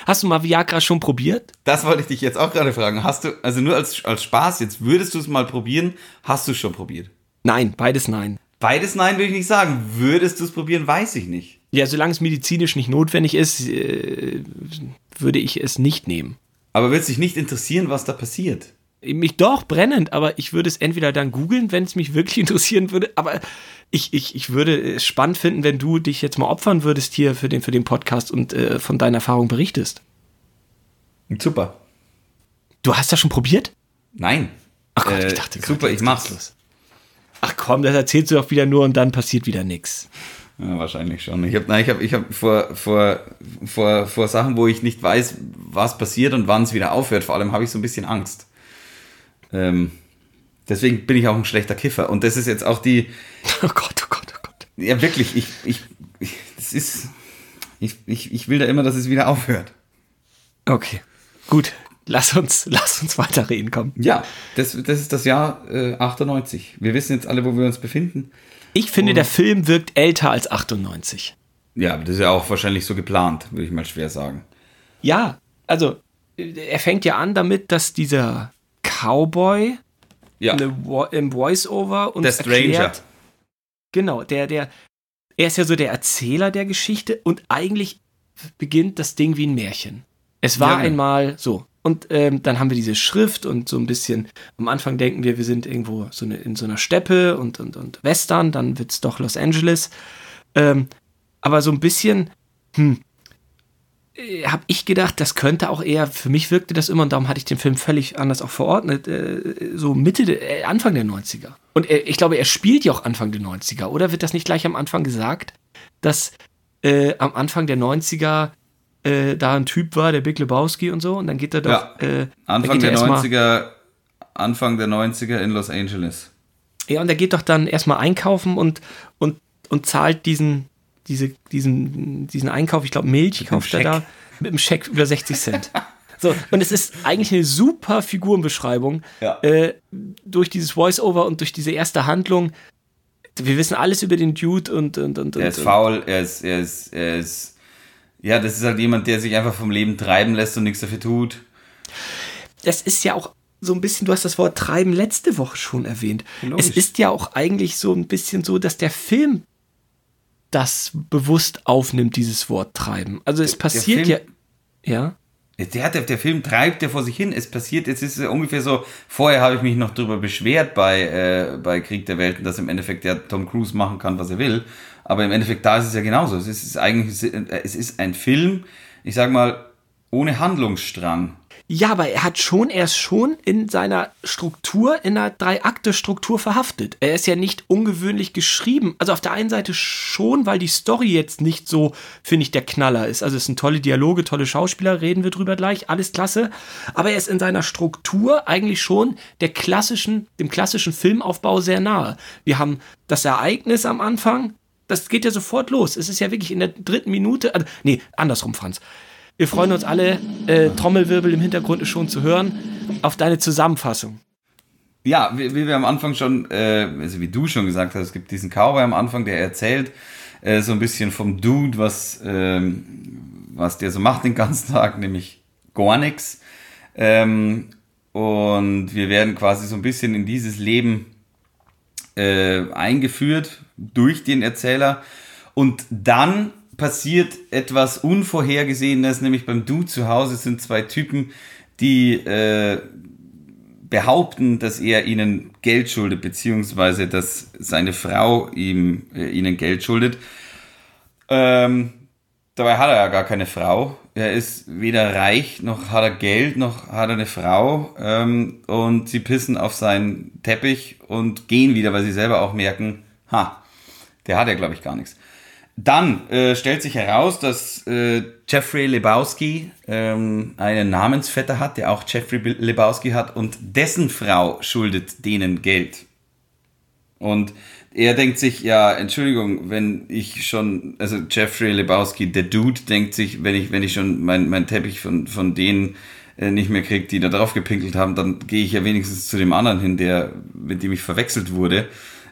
Hast du mal Viagra schon probiert? Das wollte ich dich jetzt auch gerade fragen. Hast du, also nur als, als Spaß, jetzt würdest du es mal probieren, hast du es schon probiert? Nein, beides nein. Beides nein, will ich nicht sagen. Würdest du es probieren, weiß ich nicht. Ja, solange es medizinisch nicht notwendig ist, äh, würde ich es nicht nehmen. Aber wird sich nicht interessieren, was da passiert? Mich doch brennend, aber ich würde es entweder dann googeln, wenn es mich wirklich interessieren würde, aber ich, ich, ich würde es spannend finden, wenn du dich jetzt mal opfern würdest hier für den, für den Podcast und äh, von deiner Erfahrung berichtest. Super. Du hast das schon probiert? Nein. Ach Gott, Äh, ich dachte gerade, super, ich mach's. los. Ach komm, das erzählst du doch wieder nur und dann passiert wieder nichts. Ja, wahrscheinlich schon. Ich habe ich hab, ich hab vor, vor, vor, vor Sachen, wo ich nicht weiß, was passiert und wann es wieder aufhört, vor allem habe ich so ein bisschen Angst. Ähm, deswegen bin ich auch ein schlechter Kiffer. Und das ist jetzt auch die, Oh Gott, oh Gott, oh Gott. ja wirklich, ich, ich, ich das ist, ich, ich, ich will da immer, dass es wieder aufhört. Okay, gut. Lass uns, lass uns weiterreden, komm. Ja, das, das ist das Jahr äh, 98. Wir wissen jetzt alle, wo wir uns befinden. Ich finde, der Film wirkt älter als 98. Ja, das ist ja auch wahrscheinlich so geplant, würde ich mal schwer sagen. Ja, also äh, er fängt ja an damit, dass dieser Cowboy Ja, im Voice-Over Stranger. erklärt, genau, der, der, er ist ja so der Erzähler der Geschichte und eigentlich beginnt das Ding wie ein Märchen. Es war Ja, genau. einmal so. Und ähm, dann haben wir diese Schrift und so ein bisschen, am Anfang denken wir, wir sind irgendwo so eine, in so einer Steppe und, und, und Western, dann wird es doch Los Angeles. Ähm, aber so ein bisschen, hm, habe ich gedacht, das könnte auch eher, für mich wirkte das immer, und darum hatte ich den Film völlig anders auch verordnet, äh, so Mitte, äh, Anfang der 90er. Und ich glaube, er spielt ja auch Anfang der 90er, oder wird das nicht gleich am Anfang gesagt, dass äh, am Anfang der 90er äh, da ein Typ war, der Big Lebowski und so, und dann geht er doch. Ja. Äh, Anfang der er erst mal- 90er, Anfang der 90er in Los Angeles. Ja, und er geht doch dann erstmal einkaufen und, und, und zahlt diesen, diese, diesen, diesen Einkauf, ich glaube Milch kauft er da, mit einem Scheck über 60 Cent. So, und es ist eigentlich eine super Figurenbeschreibung. Ja. Äh, durch dieses Voice-Over und durch diese erste Handlung. Wir wissen alles über den Dude und. und, und Er ist und, faul, er ist, er ist, er ist, ja, das ist halt jemand, der sich einfach vom Leben treiben lässt und nichts dafür tut. das ist ja auch so ein bisschen, du hast das Wort treiben letzte Woche schon erwähnt. Logisch. Es ist ja auch eigentlich so ein bisschen so, dass der Film das bewusst aufnimmt, dieses Wort treiben. Also es passiert ja. Film- Ja. Der, hat, der Film treibt ja vor sich hin. Es passiert, jetzt ist es ungefähr so, vorher habe ich mich noch drüber beschwert bei, äh, bei Krieg der Welten, dass im Endeffekt der Tom Cruise machen kann, was er will. Aber im Endeffekt, da ist es ja genauso. Es ist eigentlich, es ist ein Film, ich sag mal, ohne Handlungsstrang. Ja, aber er hat schon, er ist schon in seiner Struktur, in einer Drei-Akte-Struktur verhaftet. Er ist ja nicht ungewöhnlich geschrieben. Also auf der einen Seite schon, weil die Story jetzt nicht so, finde ich, der Knaller ist. Also es sind tolle Dialoge, tolle Schauspieler, reden wir drüber gleich, alles klasse. Aber er ist in seiner Struktur eigentlich schon der klassischen, dem klassischen Filmaufbau sehr nahe. Wir haben das Ereignis am Anfang, das geht ja sofort los. Es ist ja wirklich in der dritten Minute, also, nee, andersrum, Franz. Wir freuen uns alle, äh, Trommelwirbel im Hintergrund ist schon zu hören, auf deine Zusammenfassung. Ja, wie, wie wir am Anfang schon, äh, also wie du schon gesagt hast, es gibt diesen Cowboy am Anfang, der erzählt äh, so ein bisschen vom Dude, was, ähm, was der so macht den ganzen Tag, nämlich gar nix. Ähm, und wir werden quasi so ein bisschen in dieses Leben äh, eingeführt durch den Erzähler. Und dann passiert etwas Unvorhergesehenes, nämlich beim Dude zu Hause sind zwei Typen, die äh, behaupten, dass er ihnen Geld schuldet, beziehungsweise dass seine Frau ihm, äh, ihnen Geld schuldet. Ähm, dabei hat er ja gar keine Frau. Er ist weder reich, noch hat er Geld, noch hat er eine Frau. Ähm, und sie pissen auf seinen Teppich und gehen wieder, weil sie selber auch merken, ha, der hat ja, glaube ich, gar nichts. Dann äh, stellt sich heraus, dass äh, Jeffrey Lebowski ähm, einen Namensvetter hat, der auch Jeffrey Lebowski hat und dessen Frau schuldet denen Geld. Und er denkt sich, ja, Entschuldigung, wenn ich schon, also Jeffrey Lebowski, der Dude, denkt sich, wenn ich, wenn ich schon mein, mein Teppich von, von denen äh, nicht mehr kriege, die da drauf gepinkelt haben, dann gehe ich ja wenigstens zu dem anderen hin, der, mit dem ich verwechselt wurde,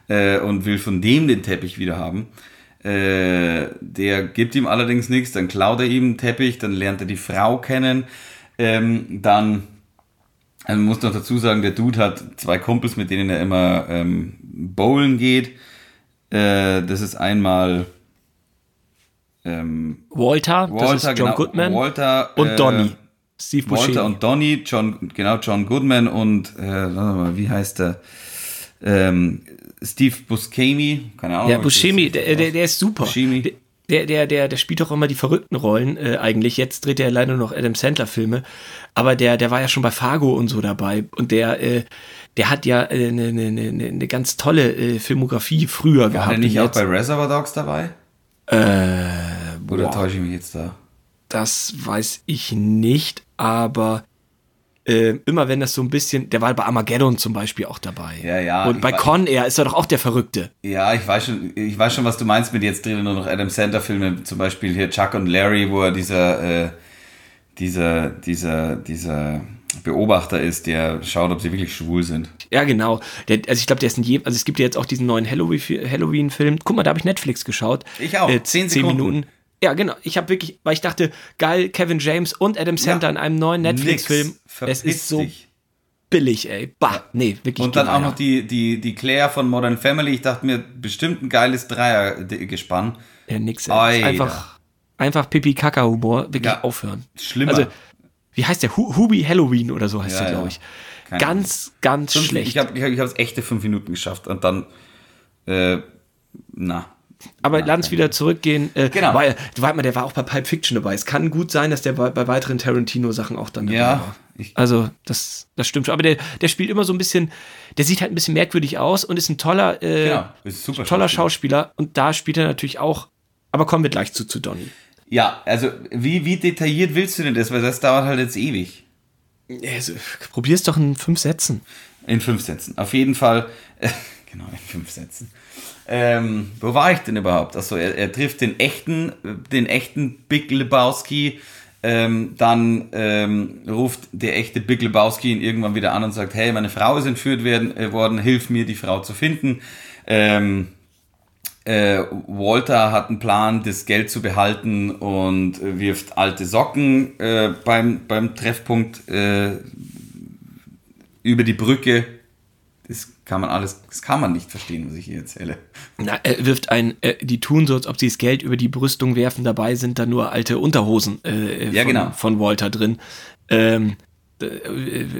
äh, und will von dem den Teppich wieder haben. Äh, der gibt ihm allerdings nichts, dann klaut er ihm einen Teppich, dann lernt er die Frau kennen, ähm, dann also man muss noch dazu sagen, der Dude hat zwei Kumpels, mit denen er immer ähm, bowlen geht. Äh, das ist einmal ähm, Walter, Walter, das ist John genau, Goodman Walter und äh, Donny, Steve Walter Buscemi. und Donny, John, genau, John Goodman und äh, wie heißt der? Ähm, Steve Buscemi, keine Ahnung. Ja, Buscemi, der, der, der ist super. Buscemi. Der, der, der, der spielt doch immer die verrückten Rollen äh, eigentlich. Jetzt dreht er leider nur noch Adam Sandler-Filme. Aber der, der war ja schon bei Fargo und so dabei. Und der, äh, der hat ja eine äh, ne, ne, ne, ne ganz tolle äh, Filmografie früher War gehabt. der nicht auch bei Reservoir Dogs dabei? äh, Oder täusche ich mich jetzt da? das weiß ich nicht, aber äh, immer wenn das so ein bisschen, der war bei Armageddon zum Beispiel auch dabei. Ja, ja, Und bei Con Air ist er doch auch der Verrückte. Ja, ich weiß schon, ich weiß schon, was du meinst mit jetzt drehen nur noch Adam Sandler Filme, zum Beispiel hier Chuck und Larry, wo er dieser, äh, dieser, dieser, dieser Beobachter ist, der schaut, ob sie wirklich schwul sind. Ja, genau. Der, also ich glaube, der ist in jedem, also es gibt ja jetzt auch diesen neuen Halloween- Halloween-Film. Guck mal, da habe ich Netflix geschaut. Ich auch. Äh, Zehn zehn Sekunden. Minuten. Ja, genau. Ich habe wirklich, weil ich dachte, geil, Kevin James und Adam Sandler Ja. in einem neuen Netflix-Film. Nix. Es Verpiss ist so dich. billig, ey. Bah, nee, wirklich. Und dann auch noch die, die, die Claire von Modern Family. Ich dachte mir, bestimmt ein geiles Dreier-Gespann. Ja, nix, ey. Einfach, einfach Pipi-Kaka-Humor. Wirklich Ja. aufhören. Schlimmer. Also, wie heißt der? Hu Hubi Halloween oder so heißt Ja, der, glaube ich. Keine Ganz, ganz Fünf- schlecht. Ich habe ich hab's echte fünf Minuten geschafft und dann, äh, na. Aber lass uns wieder zurückgehen. Äh, Genau. Weil, weißt mal, der war auch bei Pulp Fiction dabei. Es kann gut sein, dass der bei, bei weiteren Tarantino-Sachen auch dann dabei Ja, war. Ich- Also, das, das stimmt schon. Aber der, der spielt immer so ein bisschen, der sieht halt ein bisschen merkwürdig aus und ist ein toller, äh, Genau, ist super toller Schauspieler. Schauspieler. Und da spielt er natürlich auch. Aber kommen wir gleich zu, zu Donny. Ja, also wie, wie detailliert willst du denn das? Weil das dauert halt jetzt ewig. Also, probier's doch in fünf Sätzen. In fünf Sätzen. Auf jeden Fall, äh, genau, in fünf Sätzen. Ähm, wo war ich denn überhaupt? Achso, er, er trifft den echten, den echten Big Lebowski Ähm, dann ähm, ruft der echte Big Lebowski ihn irgendwann wieder an und sagt, hey, meine Frau ist entführt werden, äh, worden, hilf mir, die Frau zu finden. Ähm, äh, Walter hat einen Plan, das Geld zu behalten und wirft alte Socken äh, beim, beim Treffpunkt äh, über die Brücke. Das kann man alles, das kann man nicht verstehen, was ich hier erzähle. Na, er wirft ein, äh, die tun so, als ob sie das Geld über die Brüstung werfen, dabei sind da nur alte Unterhosen äh, Ja, von, genau. von Walter drin. Ähm, äh,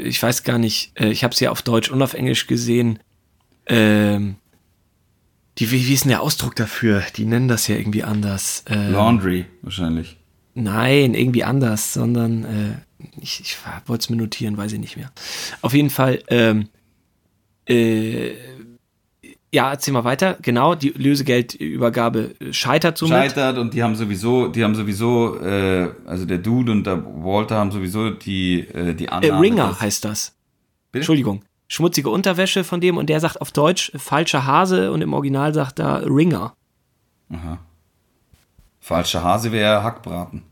ich weiß gar nicht, äh, ich habe es ja auf Deutsch und auf Englisch gesehen. Ähm, die, wie, wie ist denn der Ausdruck dafür? Die nennen das ja irgendwie anders. Äh, Laundry wahrscheinlich. Nein, irgendwie anders, sondern äh, ich, ich wollte es mir notieren, weiß ich nicht mehr. Auf jeden Fall, ähm, äh, ja, erzähl mal weiter. Genau, die Lösegeldübergabe scheitert somit. Scheitert und die haben sowieso, die haben sowieso, äh, also der Dude und der Walter haben sowieso die, äh, die äh, Annahme. Ringer dass- heißt das. Bitte? Entschuldigung. Schmutzige Unterwäsche von dem und der sagt auf Deutsch äh, falscher Hase und im Original sagt er Ringer. Falscher Hase wäre Hackbraten.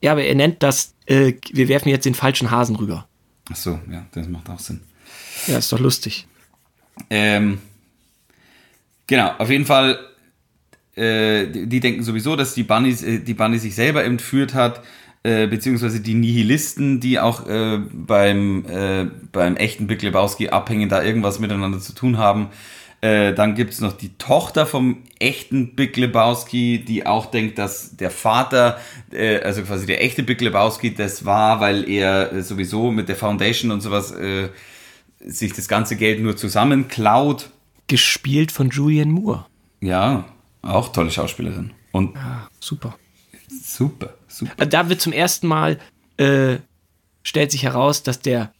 Ja, aber er nennt das, äh, wir werfen jetzt den falschen Hasen rüber. Ach so, ja, das macht auch Sinn. Ja, ist doch lustig. Ähm, genau, auf jeden Fall, äh, die, die denken sowieso, dass die Bunny, äh, die Bunny sich selber entführt hat, äh, beziehungsweise die Nihilisten, die auch äh, beim, äh, beim echten Big Lebowski abhängen, da irgendwas miteinander zu tun haben. Dann gibt es noch die Tochter vom echten Big Lebowski, die auch denkt, dass der Vater, also quasi der echte Big Lebowski, das war, weil er sowieso mit der Foundation und sowas sich das ganze Geld nur zusammenklaut. Gespielt von Julianne Moore. Ja, auch tolle Schauspielerin. Und Ah, super. super, super. Also da wird zum ersten Mal, äh, stellt sich heraus, dass der,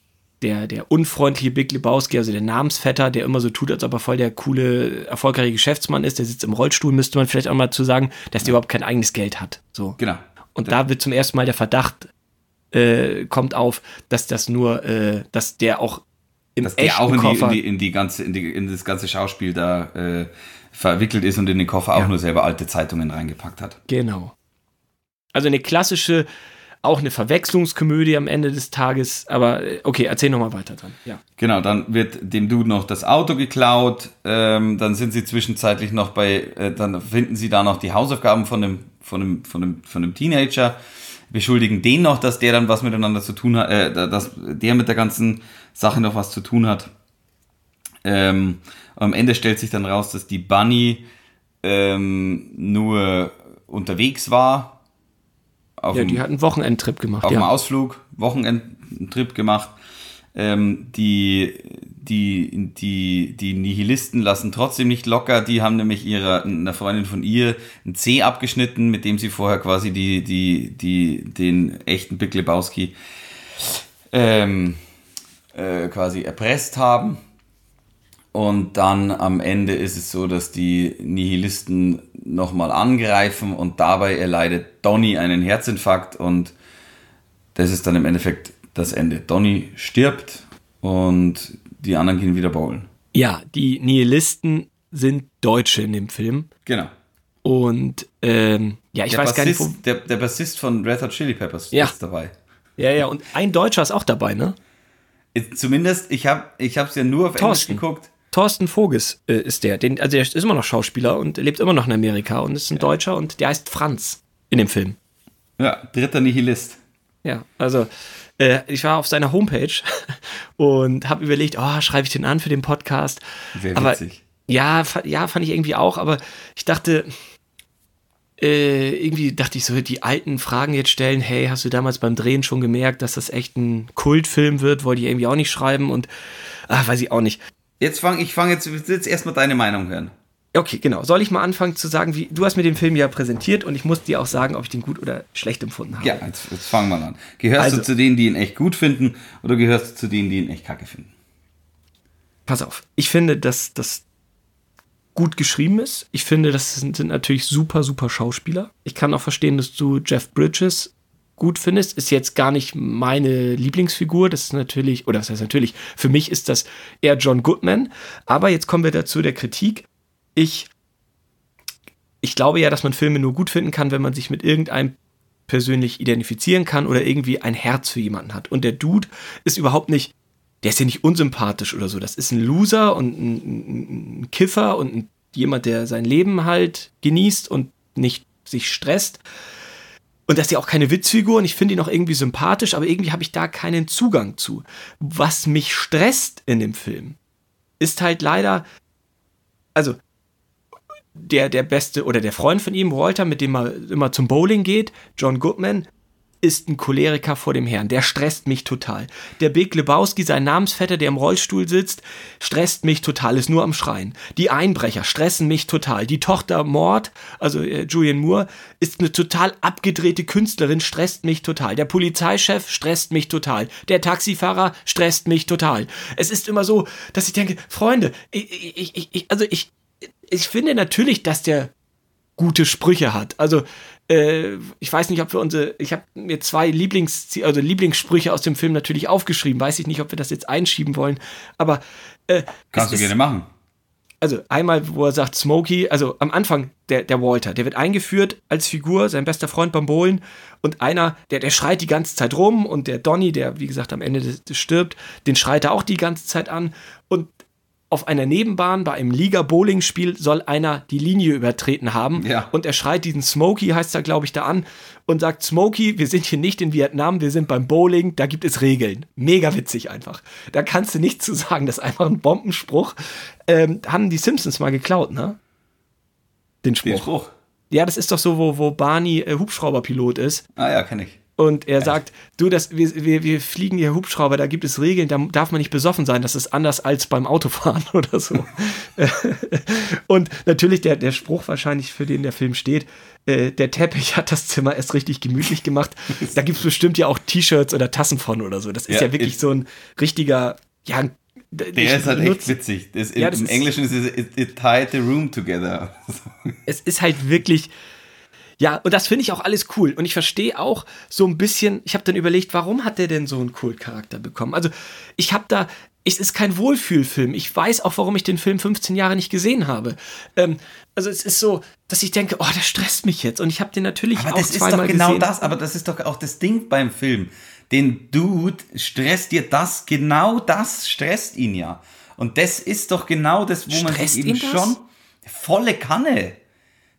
der, der unfreundliche Big Lebowski, also der Namensvetter, der immer so tut, als ob er voll der coole, erfolgreiche Geschäftsmann ist, der sitzt im Rollstuhl, müsste man vielleicht auch mal zu sagen, dass der überhaupt kein eigenes Geld hat. So. Genau. Und da wird zum ersten Mal der Verdacht äh, kommt auf, dass das nur, äh, dass der auch im Dass der auch in die, in, die, in, die ganze, in, die, in das ganze Schauspiel da äh, verwickelt ist und in den Koffer auch Ja. nur selber alte Zeitungen reingepackt hat. Genau. Also eine klassische, auch eine Verwechslungskomödie am Ende des Tages, aber äh, okay, erzähl noch mal weiter dann. Ja. Genau, dann wird dem Dude noch das Auto geklaut, ähm, dann sind sie zwischenzeitlich noch bei, äh, dann finden sie da noch die Hausaufgaben von dem, von dem, von dem, von dem Teenager, beschuldigen den noch, dass der dann was miteinander zu tun hat, äh, dass der mit der ganzen Sache noch was zu tun hat. Ähm, am Ende stellt sich dann raus, dass die Bunny ähm, nur unterwegs war. Ja, dem- die hat einen Wochenendtrip gemacht. auf dem Ja. Ausflug, Wochenendtrip gemacht. Ähm, die, die, die, die Nihilisten lassen trotzdem nicht locker. Die haben nämlich ihrer, einer Freundin von ihr ein C abgeschnitten, mit dem sie vorher quasi die, die, die, den echten Big Lebowski ähm, äh, quasi erpresst haben. Und dann am Ende ist es so, dass die Nihilisten nochmal angreifen und dabei erleidet Donny einen Herzinfarkt und das ist dann im Endeffekt das Ende. Donny stirbt und die anderen gehen wieder bowlen. ja, die Nihilisten sind Deutsche in dem Film. Genau. Und ähm, ja, ich der, weiß gar nicht, wo. Bassist, der, der Bassist von Red Hot Chili Peppers Ja. ist dabei. Ja, ja, und ein Deutscher ist auch dabei, ne? Ist- Zumindest, ich habe es ja nur auf Thorsten. Englisch geguckt. Thorsten Voges äh, ist der. Den, also der ist immer noch Schauspieler und lebt immer noch in Amerika und ist ein Deutscher und der heißt Franz in dem Film. Ja, dritter Nihilist. Ja, also äh, ich war auf seiner Homepage und habe überlegt, oh, schreibe ich den an für den Podcast. Wäre Aber witzig. ja, ja, fand ich irgendwie auch, aber ich dachte, äh, irgendwie dachte ich so, die alten Fragen jetzt stellen, hey, hast du damals beim Drehen schon gemerkt, dass das echt ein Kultfilm wird, wollte ich irgendwie auch nicht schreiben und ach, weiß ich auch nicht. Jetzt fange ich fange jetzt, jetzt erstmal deine Meinung hören. Okay, genau. Soll ich mal anfangen zu sagen, wie du hast mir den Film ja präsentiert und ich muss dir auch sagen, ob ich den gut oder schlecht empfunden habe. Ja, jetzt, jetzt fangen wir an. Gehörst Also- du zu denen, die ihn echt gut finden oder gehörst du zu denen, die ihn echt kacke finden? Pass auf. Ich finde, dass das gut geschrieben ist. Ich finde, das sind, sind natürlich super, super Schauspieler. Ich kann auch verstehen, dass du Jeff Bridges gut findest. Ist jetzt gar nicht meine Lieblingsfigur. Das ist natürlich, oder das heißt natürlich, für mich ist das eher John Goodman. Aber jetzt kommen wir dazu der Kritik. Ich, ich glaube ja, dass man Filme nur gut finden kann, wenn man sich mit irgendeinem persönlich identifizieren kann oder irgendwie ein Herz für jemanden hat. Und der Dude ist überhaupt nicht, der ist ja nicht unsympathisch oder so. Das ist ein Loser und ein, ein, Kiffer und ein, jemand, der sein Leben halt genießt und nicht sich stresst. Und das ist ja auch keine Witzfigur und ich finde ihn auch irgendwie sympathisch, aber irgendwie habe ich da keinen Zugang zu. Was mich stresst in dem Film, ist halt leider, also der, der beste oder der Freund von ihm, Walter, mit dem er immer zum Bowling geht, John Goodman, ist ein Choleriker vor dem Herrn. Der stresst mich total. Der Big Lebowski, sein Namensvetter, der im Rollstuhl sitzt, stresst mich total, ist nur am Schreien. Die Einbrecher stressen mich total. Die Tochter Mord, also äh, Julian Moore, ist eine total abgedrehte Künstlerin, stresst mich total. Der Polizeichef stresst mich total. Der Taxifahrer stresst mich total. Es ist immer so, dass ich denke, Freunde, ich, ich, ich, also ich, ich finde natürlich, dass der gute Sprüche hat. Also äh, ich weiß nicht, ob wir unsere, ich habe mir zwei Lieblings, also Lieblingssprüche aus dem Film natürlich aufgeschrieben. Weiß ich nicht, ob wir das jetzt einschieben wollen. Aber äh, Kannst du ist- gerne machen. also einmal, wo er sagt Smokey, also am Anfang der, der Walter, der wird eingeführt als Figur, sein bester Freund beim Bowlen und einer, der, der schreit die ganze Zeit rum und der Donny, der wie gesagt am Ende des, des stirbt, den schreit er auch die ganze Zeit an und auf einer Nebenbahn bei einem Liga-Bowling-Spiel soll einer die Linie übertreten haben. Ja. Und er schreit diesen Smokey, heißt er, glaube ich, da an und sagt: Smokey, wir sind hier nicht in Vietnam, wir sind beim Bowling, da gibt es Regeln. Mega witzig einfach. Da kannst du nichts zu sagen, das ist einfach ein Bombenspruch. Ähm, haben die Simpsons mal geklaut, ne? Den Spruch. Den Spruch. Ja, das ist doch so, wo, wo Barney äh, Hubschrauberpilot ist. Ah ja, kenne ich. Und er sagt, du, das, wir, wir, wir fliegen hier Hubschrauber, da gibt es Regeln, da darf man nicht besoffen sein, das ist anders als beim Autofahren oder so. und natürlich der, der Spruch wahrscheinlich, für den der Film steht, äh, der Teppich hat das Zimmer erst richtig gemütlich gemacht. Da gibt es bestimmt ja auch T-Shirts oder Tassen von oder so. Das ist ja, Ja, wirklich ich- so ein richtiger, ja, Der ich ist halt echt witzig. Das, Ja, im, das Im ist- Englischen ist es it, it tied the room together. es ist halt wirklich. Ja, und das finde ich auch alles cool. Und ich verstehe auch so ein bisschen, ich habe dann überlegt, warum hat der denn so einen Kultcharakter bekommen? Also, ich habe da, es ist kein Wohlfühlfilm. Ich weiß auch, warum ich den Film 15 Jahre nicht gesehen habe. Ähm, also, es ist so, dass ich denke, oh, das stresst mich jetzt. Und ich habe den natürlich Aber auch das ist doch genau gesehen. das, aber das ist doch auch das Ding beim Film. Den Dude stresst dir das, genau das stresst ihn ja. Und das ist doch genau das, wo man Stresst sich eben schon volle Kanne.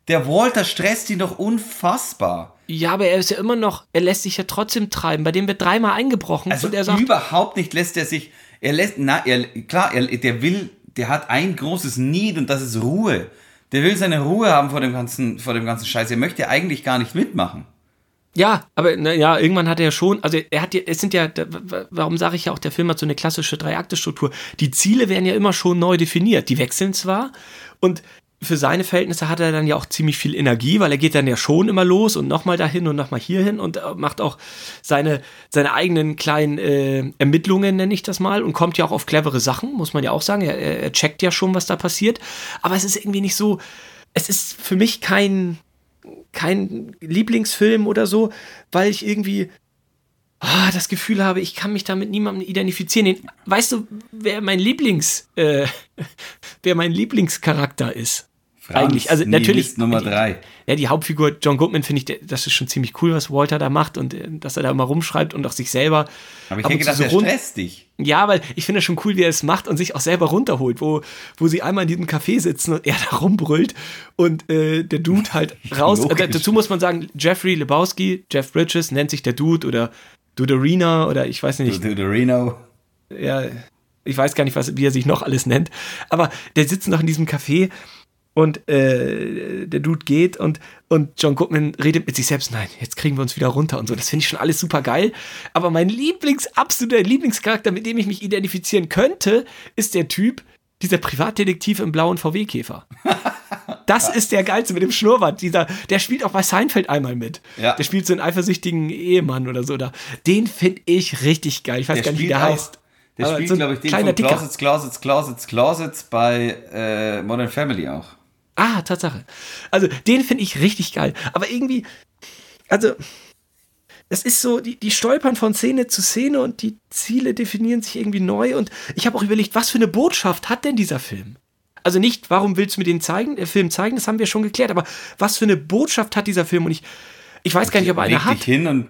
Der Walter stresst ihn doch unfassbar. Ja, aber er ist ja immer noch, er lässt sich ja trotzdem treiben. Bei dem wird dreimal eingebrochen Also und er sagt, überhaupt nicht lässt er sich, er lässt, na, er, klar, er, der will, der hat ein großes Need und das ist Ruhe. Der will seine Ruhe haben vor dem ganzen, vor dem ganzen Scheiß. Er möchte eigentlich gar nicht mitmachen. Ja, aber na, ja, irgendwann hat er ja schon, also er hat ja, es sind ja, warum sage ich ja auch, der Film hat so eine klassische Drei-Akte-Struktur. Die Ziele werden ja immer schon neu definiert. Die wechseln zwar und für seine Verhältnisse hat er dann ja auch ziemlich viel Energie, weil er geht dann ja schon immer los und nochmal dahin und nochmal hierhin und äh, macht auch seine, seine eigenen kleinen äh, Ermittlungen, nenne ich das mal, und kommt ja auch auf clevere Sachen, muss man ja auch sagen. Er, er checkt ja schon, was da passiert. Aber es ist irgendwie nicht so, es ist für mich kein, kein Lieblingsfilm oder so, weil ich irgendwie ah, das Gefühl habe, ich kann mich da mit niemandem identifizieren. Den, weißt du, wer mein Lieblings, äh, wer mein Lieblingscharakter ist? Eigentlich, also natürlich. Nummer drei. Ja, die Hauptfigur John Goodman finde ich, der- das ist schon ziemlich cool, was Walter da macht und äh, dass er da immer rumschreibt und auch sich selber. Aber ich so er rund- stresst dich. ja, weil ich finde es schon cool, wie er es macht und sich auch selber runterholt, wo, wo sie einmal in diesem Café sitzen und er da rumbrüllt und äh, der Dude halt raus. Äh, dazu muss man sagen, Jeffrey Lebowski, Jeff Bridges nennt sich der Dude oder Duderina oder ich weiß nicht, Du, du, Reno. ja, ich weiß gar nicht, was, wie er sich noch alles nennt. Aber der sitzt noch in diesem Café und äh, der Dude geht und, und John Goodman redet mit sich selbst, nein, jetzt kriegen wir uns wieder runter und so. Das finde ich schon alles super geil. Aber mein Lieblings, absoluter Lieblingscharakter, mit dem ich mich identifizieren könnte, ist der Typ, dieser Privatdetektiv im blauen VW-Käfer. Das ist der geilste mit dem Schnurrbart. Dieser, der spielt auch bei Seinfeld einmal mit. Ja. Der spielt so einen eifersüchtigen Ehemann oder so. Da. Den finde ich richtig geil. Ich weiß Der gar nicht, wie der auch, heißt. der Aber spielt, so glaube ich, den von. Closets, Closets, Closets, Closets bei äh, Modern Family auch. Ah, Tatsache. Also, den finde ich richtig geil. Aber irgendwie, also, das ist so, die, die stolpern von Szene zu Szene und die Ziele definieren sich irgendwie neu. Und ich habe auch überlegt, was für eine Botschaft hat denn dieser Film? Also nicht, warum willst du mir den zeigen, der Film zeigen, das haben wir schon geklärt, aber was für eine Botschaft hat dieser Film? Und ich, Ich weiß gar nicht, ob er eine Leg hat. dich hin und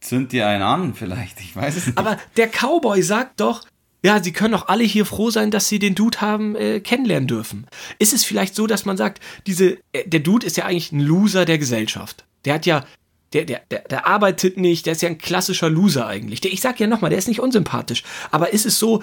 zünd dir einen an, vielleicht. Ich weiß es nicht. Aber der Cowboy sagt doch, ja, sie können doch alle hier froh sein, dass sie den Dude haben äh, kennenlernen dürfen. Ist es vielleicht so, dass man sagt, diese, äh, der Dude ist ja eigentlich ein Loser der Gesellschaft. Der hat ja, der, der, der, der arbeitet nicht, der ist ja ein klassischer Loser eigentlich. Der, ich sag ja nochmal, der ist nicht unsympathisch. Aber ist es so,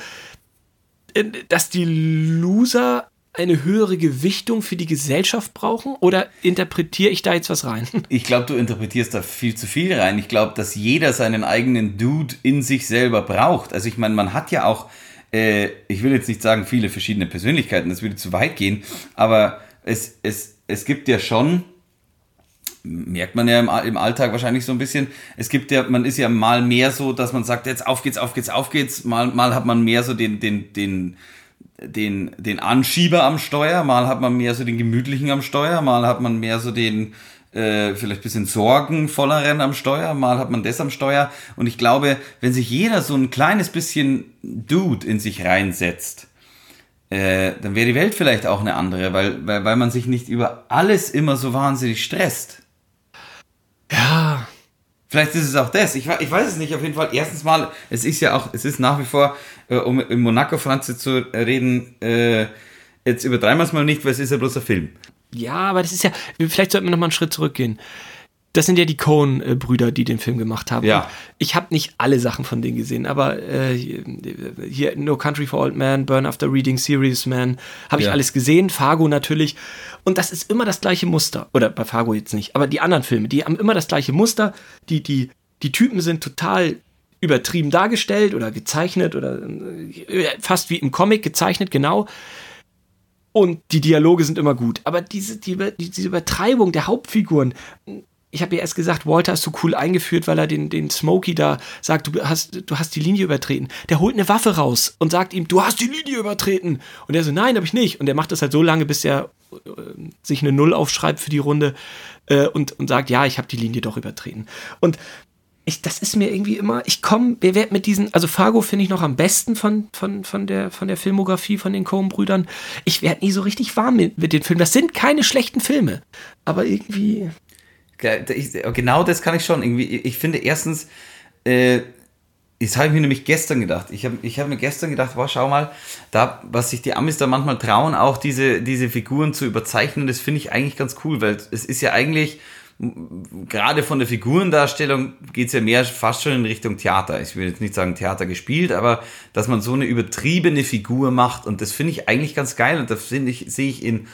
äh, dass die Loser eine höhere Gewichtung für die Gesellschaft brauchen? Oder interpretiere ich da jetzt was rein? Ich glaube, du interpretierst da viel zu viel rein. Ich glaube, dass jeder seinen eigenen Dude in sich selber braucht. Also ich meine, man hat ja auch, äh, ich will jetzt nicht sagen viele verschiedene Persönlichkeiten, das würde zu weit gehen, aber es, es, es gibt ja schon, merkt man ja im, im Alltag wahrscheinlich so ein bisschen, es gibt ja, man ist ja mal mehr so, dass man sagt, jetzt auf geht's, auf geht's, auf geht's, mal, mal hat man mehr so den, den, den, den, den Anschieber am Steuer, mal hat man mehr so den gemütlichen am Steuer, mal hat man mehr so den äh, vielleicht bisschen sorgenvolleren am Steuer, mal hat man das am Steuer. Und ich glaube, wenn sich jeder so ein kleines bisschen Dude in sich reinsetzt, äh, dann wäre die Welt vielleicht auch eine andere, weil, weil, weil man sich nicht über alles immer so wahnsinnig stresst. Ja. Vielleicht ist es auch das. Ich, ich weiß es nicht. Auf jeden Fall. Erstens mal, es ist ja auch, es ist nach wie vor, äh, um im Monaco-Franze zu reden, äh, jetzt übertreiben wir es mal nicht, weil es ist ja bloß ein Film. Ja, aber das ist ja, vielleicht sollten wir noch mal einen Schritt zurückgehen. Das sind ja die Coen-Brüder, die den Film gemacht haben. Ja. Ich habe nicht alle Sachen von denen gesehen, aber äh, hier No Country for Old Men, Burn After Reading, Serious Man, habe ich Ja. alles gesehen. Fargo natürlich. Und das ist immer das gleiche Muster. Oder bei Fargo jetzt nicht, aber die anderen Filme, die haben immer das gleiche Muster. Die, die, die Typen sind total übertrieben dargestellt oder gezeichnet oder äh, fast wie im Comic gezeichnet, genau. Und die Dialoge sind immer gut. Aber diese, die, diese Übertreibung der Hauptfiguren, ich habe ja erst gesagt, Walter ist so cool eingeführt, weil er den, den Smokey da sagt, du hast, du hast die Linie übertreten. Der holt eine Waffe raus und sagt ihm, du hast die Linie übertreten. Und er so, nein, habe ich nicht. Und er macht das halt so lange, bis er äh, sich eine Null aufschreibt für die Runde äh, und, und sagt, ja, ich habe die Linie doch übertreten. Und ich, das ist mir irgendwie immer, ich komme, wer wird mit diesen, also Fargo finde ich noch am besten von, von, von, der, von der Filmografie von den Coen-Brüdern. Ich werde nie so richtig warm mit, mit den Filmen. Das sind keine schlechten Filme, aber irgendwie, Genau das kann ich schon. Irgendwie, ich finde erstens, äh, das habe ich mir nämlich gestern gedacht. Ich habe ich hab mir gestern gedacht, wow, schau mal, da, was sich die Amis da manchmal trauen, auch diese, diese Figuren zu überzeichnen, das finde ich eigentlich ganz cool, weil es ist ja eigentlich, gerade von der Figurendarstellung geht es ja mehr fast schon in Richtung Theater. Ich will jetzt nicht sagen Theater gespielt, aber dass man so eine übertriebene Figur macht und das finde ich eigentlich ganz geil und das finde ich, sehe ich in,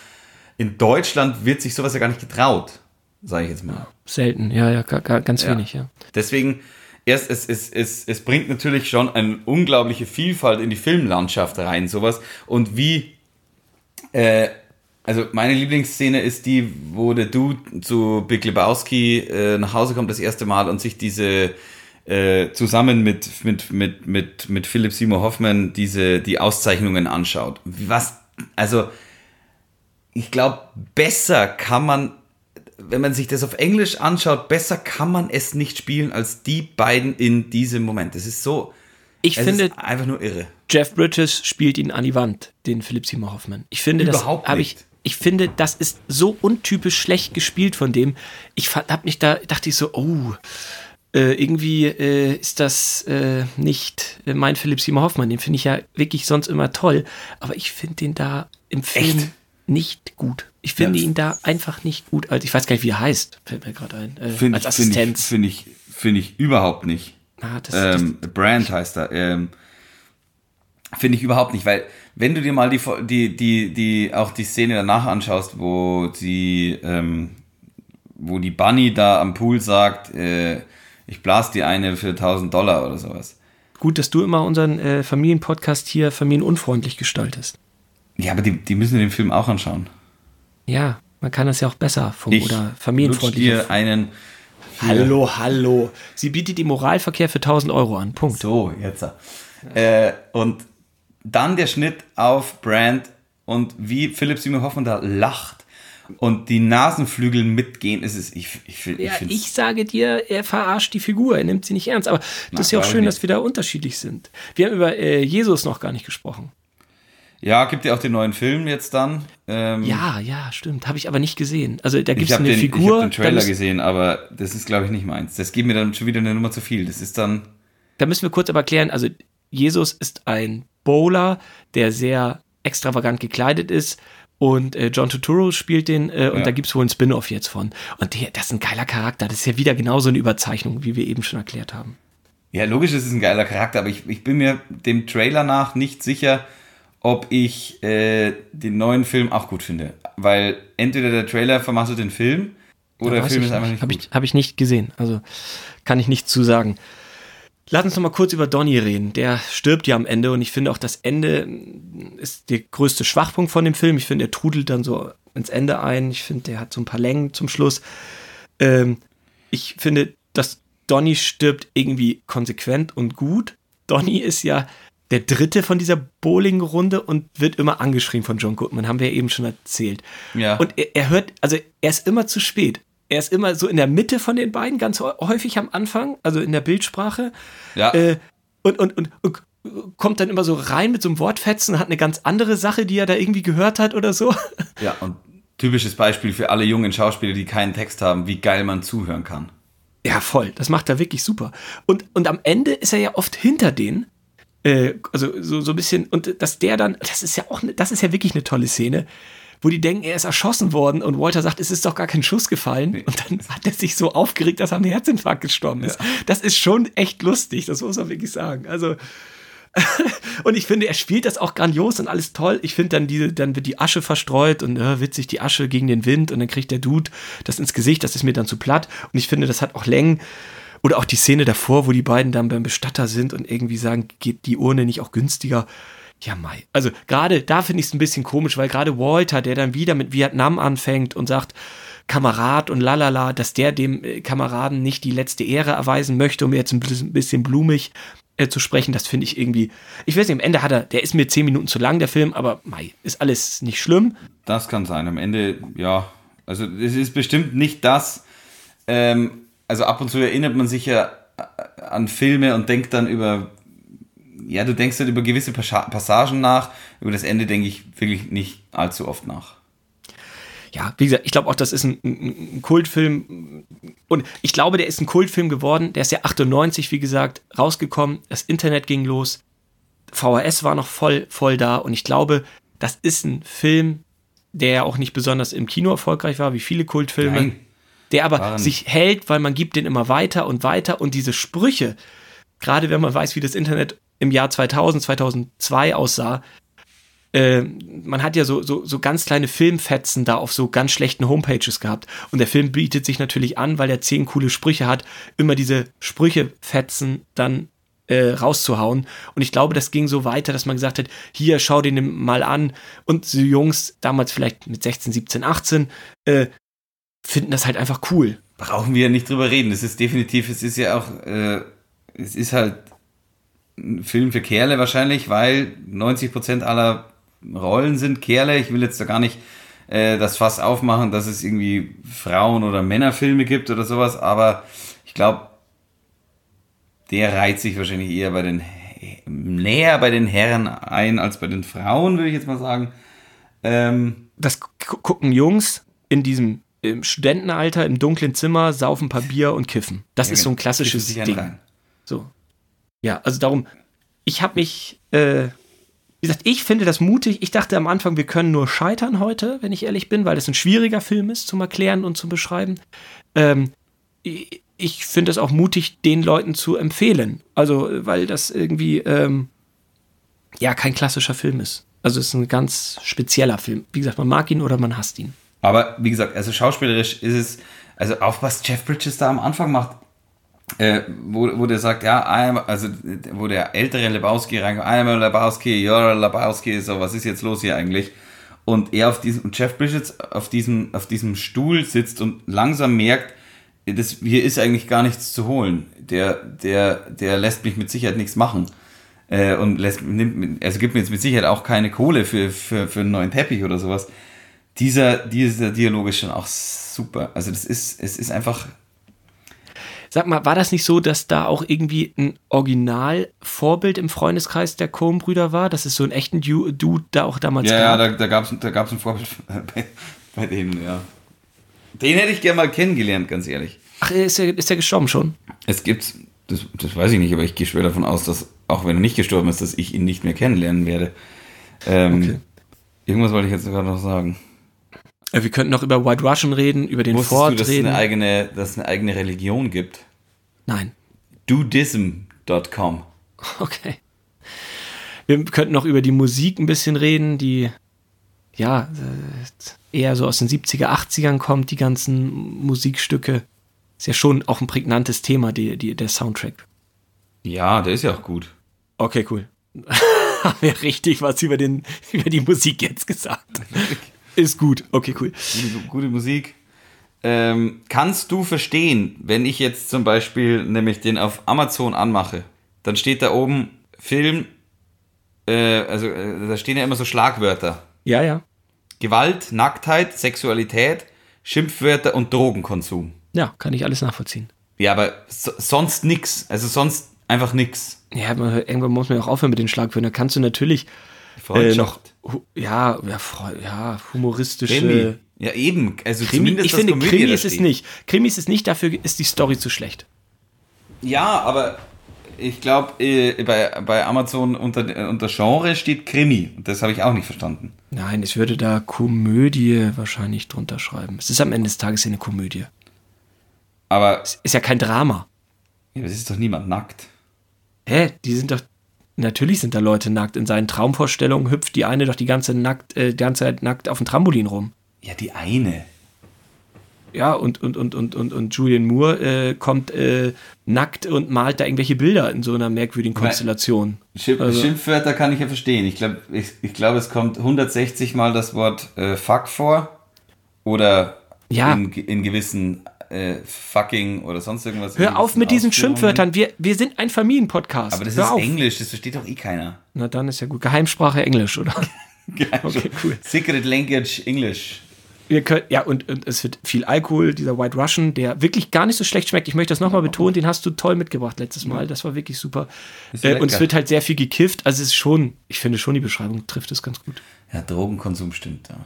in Deutschland wird sich sowas ja gar nicht getraut, sage ich jetzt mal. selten, ja, ja, ga- ga- ganz wenig, ja. Deswegen, erst, es, es, es, es bringt natürlich schon eine unglaubliche Vielfalt in die Filmlandschaft rein, sowas. Und wie, äh, also meine Lieblingsszene ist die, wo der Dude zu Big Lebowski äh, nach Hause kommt das erste Mal und sich diese äh, zusammen mit, mit, mit, mit, mit Philipp Seymour Hoffman diese, die Auszeichnungen anschaut. Was, also, ich glaube, besser kann man, wenn man sich das auf Englisch anschaut, besser kann man es nicht spielen als die beiden in diesem Moment. Es ist so, Ich finde, einfach nur irre. Jeff Bridges spielt ihn an die Wand, den Philipp Seymour Hoffman. Ich finde, Überhaupt das habe ich. Ich finde, das ist so untypisch schlecht gespielt von dem. Ich fa- hab mich da, dachte ich so, oh, äh, irgendwie äh, ist das äh, nicht äh, mein Philipp Seymour Hoffman. Den finde ich ja wirklich sonst immer toll. Aber ich finde den da im Film Echt? nicht gut. Ich finde Ja. ihn da einfach nicht gut. Als, ich weiß gar nicht, wie er heißt. Fällt mir gerade ein. Äh, Finde als ich, finde ich, Assistenz. finde ich, finde ich überhaupt nicht. Ah, das, das, Ähm, Brand heißt er. Ähm, Finde ich überhaupt nicht, weil wenn du dir mal die, die, die, die, auch die Szene danach anschaust, wo die, ähm, wo die Bunny da am Pool sagt, äh, ich blas dir eine für 1000 Dollar oder sowas. gut, dass du immer unseren äh, Familienpodcast hier familienunfreundlich gestaltest. Ja, aber die, die müssen den Film auch anschauen. Ja, man kann das ja auch besser vom Ich oder familienfreundlicher. dir einen. Hallo, hallo. Sie bietet den Moralverkehr für 1000 Euro an. Punkt. So, jetzt. Äh, und dann der Schnitt auf Brand und wie Philipp Seymour Hoffmann da lacht und die Nasenflügel mitgehen, ist es, ich, ich, ich, Ja, ich sage dir, er verarscht die Figur, er nimmt sie nicht ernst. Aber das ist ja auch ich schön, nicht. dass wir da unterschiedlich sind. Wir haben über äh, Jesus noch gar nicht gesprochen. Ja, gibt ja auch den neuen Film jetzt dann. Ähm, Ja, ja, stimmt. Habe ich aber nicht gesehen. Also da gibt ich es habe eine den, ich Figur. hab den da, Trailer gesehen, aber das ist, glaube ich, nicht meins. Das gibt mir dann schon wieder eine Nummer zu viel. Das ist dann. da müssen wir kurz aber klären. Also Jesus ist ein Bowler, der sehr extravagant gekleidet ist. Und äh, John Turturro spielt den äh, und Ja. da gibt es wohl ein Spin-off jetzt von. Und der, das ist ein geiler Charakter. Das ist ja wieder genauso eine Überzeichnung, wie wir eben schon erklärt haben. Ja, logisch, es ist ein geiler Charakter, aber ich, ich bin mir dem Trailer nach nicht sicher, ob ich äh, den neuen Film auch gut finde. Weil entweder der Trailer vermasselt den Film oder der Weiß Film ist einfach nicht Habe gut. ich, hab ich nicht gesehen. Also kann ich nichts zu sagen. Lass uns noch mal kurz über Donny reden. Der stirbt ja am Ende und ich finde auch das Ende ist der größte Schwachpunkt von dem Film. Ich finde, er trudelt dann so ins Ende ein. Ich finde, der hat so ein paar Längen zum Schluss. Ähm, ich finde, dass Donny stirbt irgendwie konsequent und gut. Donny ist ja der dritte von dieser Bowling-Runde und wird immer angeschrien von John Goodman, haben wir ja eben schon erzählt. Ja. Und er, er hört, also er ist immer zu spät. Er ist immer so in der Mitte von den beiden, ganz hä- häufig am Anfang, also in der Bildsprache. Ja. Äh, und, und, und, und kommt dann immer so rein mit so einem Wortfetzen hat eine ganz andere Sache, die er da irgendwie gehört hat oder so. Ja, und typisches Beispiel für alle jungen Schauspieler, die keinen Text haben, wie geil man zuhören kann. Ja, voll. Das macht er wirklich super. Und, und am Ende ist er ja oft hinter denen. Äh, also so, so ein bisschen, und dass der dann, das ist ja auch, ne, das ist ja wirklich eine tolle Szene, wo die denken, er ist erschossen worden und Walter sagt, es ist doch gar kein Schuss gefallen. Und dann hat er sich so aufgeregt, dass er am Herzinfarkt gestorben ist. Das ist schon echt lustig, das muss man wirklich sagen. Also, und ich finde, er spielt das auch grandios und alles toll. Ich finde dann diese, dann wird die Asche verstreut und äh, witzig die Asche gegen den Wind und dann kriegt der Dude das ins Gesicht. Das ist mir dann zu platt. Und ich finde, das hat auch Längen. Oder auch die Szene davor, wo die beiden dann beim Bestatter sind und irgendwie sagen, geht die Urne nicht auch günstiger? Ja, Mai. Also gerade da finde ich es ein bisschen komisch, weil gerade Walter, der dann wieder mit Vietnam anfängt und sagt, Kamerad und lalala, dass der dem äh, Kameraden nicht die letzte Ehre erweisen möchte, um jetzt ein bisschen blumig äh, zu sprechen, das finde ich irgendwie. Ich weiß nicht, am Ende hat er, der ist mir zehn Minuten zu lang, der Film, aber Mai, ist alles nicht schlimm. Das kann sein. Am Ende, ja, also es ist bestimmt nicht das. Ähm, also ab und zu erinnert man sich ja äh, an Filme und denkt dann über, ja, du denkst dann über gewisse Passa- Passagen nach. Über das Ende denke ich wirklich nicht allzu oft nach. ja, wie gesagt, ich glaube auch, das ist ein, ein, Kultfilm. Und ich glaube, der ist ein Kultfilm geworden. Der ist ja 98, wie gesagt, rausgekommen. Das Internet ging los. VHS war noch voll, voll da. Und ich glaube, das ist ein Film, der auch nicht besonders im Kino erfolgreich war, wie viele Kultfilme. Nein. Der aber War sich hält, weil man gibt den immer weiter und weiter. Und diese Sprüche, gerade wenn man weiß, wie das Internet im Jahr 2000, 2002 aussah, äh, man hat ja so, so, so ganz kleine Filmfetzen da auf so ganz schlechten Homepages gehabt. Und der Film bietet sich natürlich an, weil er zehn coole Sprüche hat, immer diese Sprüchefetzen dann äh, rauszuhauen. Und ich glaube, das ging so weiter, dass man gesagt hat, hier, schau den mal an. Und so Jungs, damals vielleicht mit 16, 17, 18, äh, finden das halt einfach cool. Brauchen wir nicht drüber reden. Es ist definitiv, es ist ja auch, äh, es ist halt ein Film für Kerle wahrscheinlich, weil 90% aller Rollen sind Kerle. Ich will jetzt da gar nicht äh, das Fass aufmachen, dass es irgendwie Frauen- oder Männerfilme gibt oder sowas, aber ich glaube, der reiht sich wahrscheinlich eher bei den näher bei den Herren ein als bei den Frauen, würde ich jetzt mal sagen. Ähm, Das gu- gucken Jungs in diesem im Studentenalter im dunklen Zimmer, saufen ein paar Bier und kiffen. Das ja, ist so ein genau, klassisches Ding. rein. So. Ja, also darum, ich habe mich, äh, wie gesagt, ich finde das mutig. Ich dachte am Anfang, wir können nur scheitern heute, wenn ich ehrlich bin, weil das ein schwieriger Film ist zum Erklären und zum Beschreiben. Ähm, ich ich finde es auch mutig, den Leuten zu empfehlen. Also, weil das irgendwie, ähm, ja, kein klassischer Film ist. Also, es ist ein ganz spezieller Film. Wie gesagt, man mag ihn oder man hasst ihn. Aber wie gesagt, also schauspielerisch ist es, also auch was Jeff Bridges da am Anfang macht, äh, wo, wo der sagt, ja, also wo der ältere Lebowski reinkommt, I'm a Lebowski, you're a Lebowski, so, was ist jetzt los hier eigentlich? Und er auf diesem, und Jeff Bridges auf diesem, auf diesem Stuhl sitzt und langsam merkt, das, hier ist eigentlich gar nichts zu holen. Der, der, der lässt mich mit Sicherheit nichts machen. Äh, und lässt, nimmt, also gibt mir jetzt mit Sicherheit auch keine Kohle für, für, für einen neuen Teppich oder sowas dieser, dieser Dialog ist schon auch super. Also das ist, es ist einfach, Sag mal, war das nicht so, dass da auch irgendwie ein Originalvorbild im Freundeskreis der Coen-Brüder war? Dass es so einen echten Du- Dude da auch damals Ja, ja, gab? da, da gab es da gab's ein Vorbild bei, bei denen, ja. Den hätte ich gerne mal kennengelernt, ganz ehrlich. Ach, ist er, ist er gestorben schon? Es gibt, das, das weiß ich nicht, aber ich gehe schwer davon aus, dass, auch wenn er nicht gestorben ist, dass ich ihn nicht mehr kennenlernen werde. Ähm, Okay. Irgendwas wollte ich jetzt gerade noch sagen. Äh, Wir könnten noch über White Russian reden, über den Wusstest Ford du, dass es, reden. eine eigene, dass es eine eigene Religion gibt? Nein. Dudism.com. Okay. Wir könnten noch über die Musik ein bisschen reden, die ja äh, eher so aus den 70er, 80ern kommt, die ganzen Musikstücke. Ist ja schon auch ein prägnantes Thema, die, die, der Soundtrack. Ja, der ist ja auch gut. Okay, cool. Haben wir richtig was über, den, über die Musik jetzt gesagt. Ist gut. Okay, cool. Gute, gute Musik. Ähm, kannst du verstehen, wenn ich jetzt zum Beispiel nämlich den auf Amazon anmache, dann steht da oben Film, äh, also äh, da stehen ja immer so Schlagwörter. Ja, ja. Gewalt, Nacktheit, Sexualität, Schimpfwörter und Drogenkonsum. Ja, kann ich alles nachvollziehen. Ja, aber so, sonst nix. Also sonst einfach nix. Ja, man, irgendwann muss man auch aufhören mit den Schlagwörtern. Da kannst du natürlich äh, noch, ja, ja, ja, humoristische. Krimi. Ja, eben. Also Krimi, zumindest ich finde, Komödie Krimi ist es nicht. Krimi ist es nicht, dafür ist die Story zu schlecht. Ja, aber ich glaube, äh, bei, bei Amazon unter, unter Genre steht Krimi. Und Das habe ich auch nicht verstanden. Nein, ich würde da Komödie wahrscheinlich drunter schreiben. Es ist am Ende des Tages eine Komödie. Aber Ist ja kein Drama. ja, es ist doch niemand nackt. Hä? Die sind doch. Natürlich sind da Leute nackt. In seinen Traumvorstellungen hüpft die eine doch die ganze, nackt, äh, die ganze Zeit nackt auf dem Trampolin rum. Ja, die eine. Ja, und, und, und, und, und, und Julian Moore äh, kommt äh, nackt und malt da irgendwelche Bilder in so einer merkwürdigen Konstellation. Schimpf Also- Schimpfwörter kann ich ja verstehen. Ich glaube, ich, ich glaub, es kommt 160 Mal das Wort äh, fuck vor. Oder Ja. in, in gewissen äh, fucking oder sonst irgendwas. Hör auf mit diesen. Schimpfwörtern. Wir, wir sind ein Familienpodcast. Aber das Hör ist auf. Englisch, das versteht doch eh keiner. Na dann ist ja gut. Geheimsprache Englisch, oder? okay, cool. Secret Language English. Wir können, ja, und, und es wird viel Alkohol, dieser White Russian, der wirklich gar nicht so schlecht schmeckt. Ich möchte das nochmal betonen, den hast du toll mitgebracht letztes Mal. Das war wirklich super. Äh, und es wird halt sehr viel gekifft. Also es ist schon, ich finde schon, die Beschreibung trifft es ganz gut. Ja, Drogenkonsum stimmt, ja.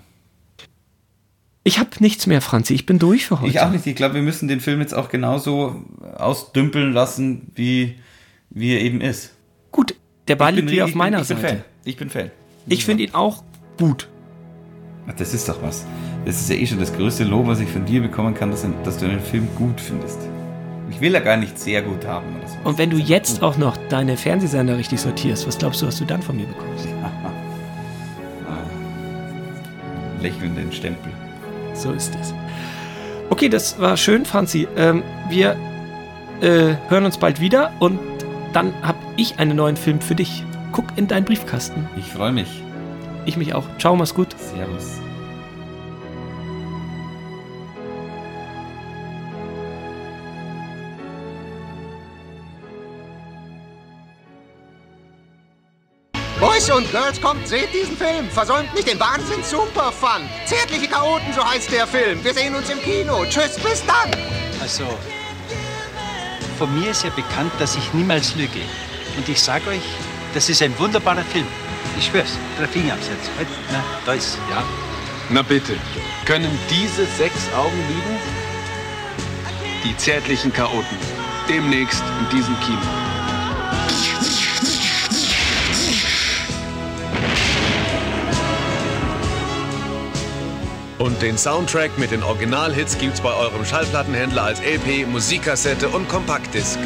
Ich habe nichts mehr, Franzi. Ich bin durch für heute. Ich auch nicht. Ich glaube, wir müssen den Film jetzt auch genauso ausdümpeln lassen, wie, wie er eben ist. Gut, der Ball liegt wieder ich auf meiner ich bin Seite. Fan. Ich bin Fan. Ich finde ihn auch gut. Ach, Das ist doch was. Das ist ja eh schon das größte Lob, was ich von dir bekommen kann, dass, dass du einen Film gut findest. Ich will ja gar nicht sehr gut haben. Und wenn du jetzt auch noch deine Fernsehsender richtig sortierst, was glaubst du, was du dann von mir bekommst? Lächelnden Stempel. So ist es. Okay, das war schön, Franzi. Ähm, wir äh, hören uns bald wieder und dann habe ich einen neuen Film für dich. Guck in deinen Briefkasten. Ich freue mich. Ich mich auch. Ciao, mach's gut. Servus. Und Girls, kommt, seht diesen Film. Versäumt nicht den Wahnsinn Super Fun. Zärtliche Chaoten, so heißt der Film. Wir sehen uns im Kino. Tschüss, bis dann. Also, von mir ist ja bekannt, dass ich niemals lüge. Und ich sage euch, das ist ein wunderbarer Film. Ich schwör's. Drei Finger absetzen. Halt, na, da ist. Ja? Na bitte. Können diese sechs Augen lügen? Die zärtlichen Chaoten. Demnächst in diesem Kino. Und den Soundtrack mit den Originalhits gibt's bei eurem Schallplattenhändler als LP, Musikkassette und Kompaktdisc.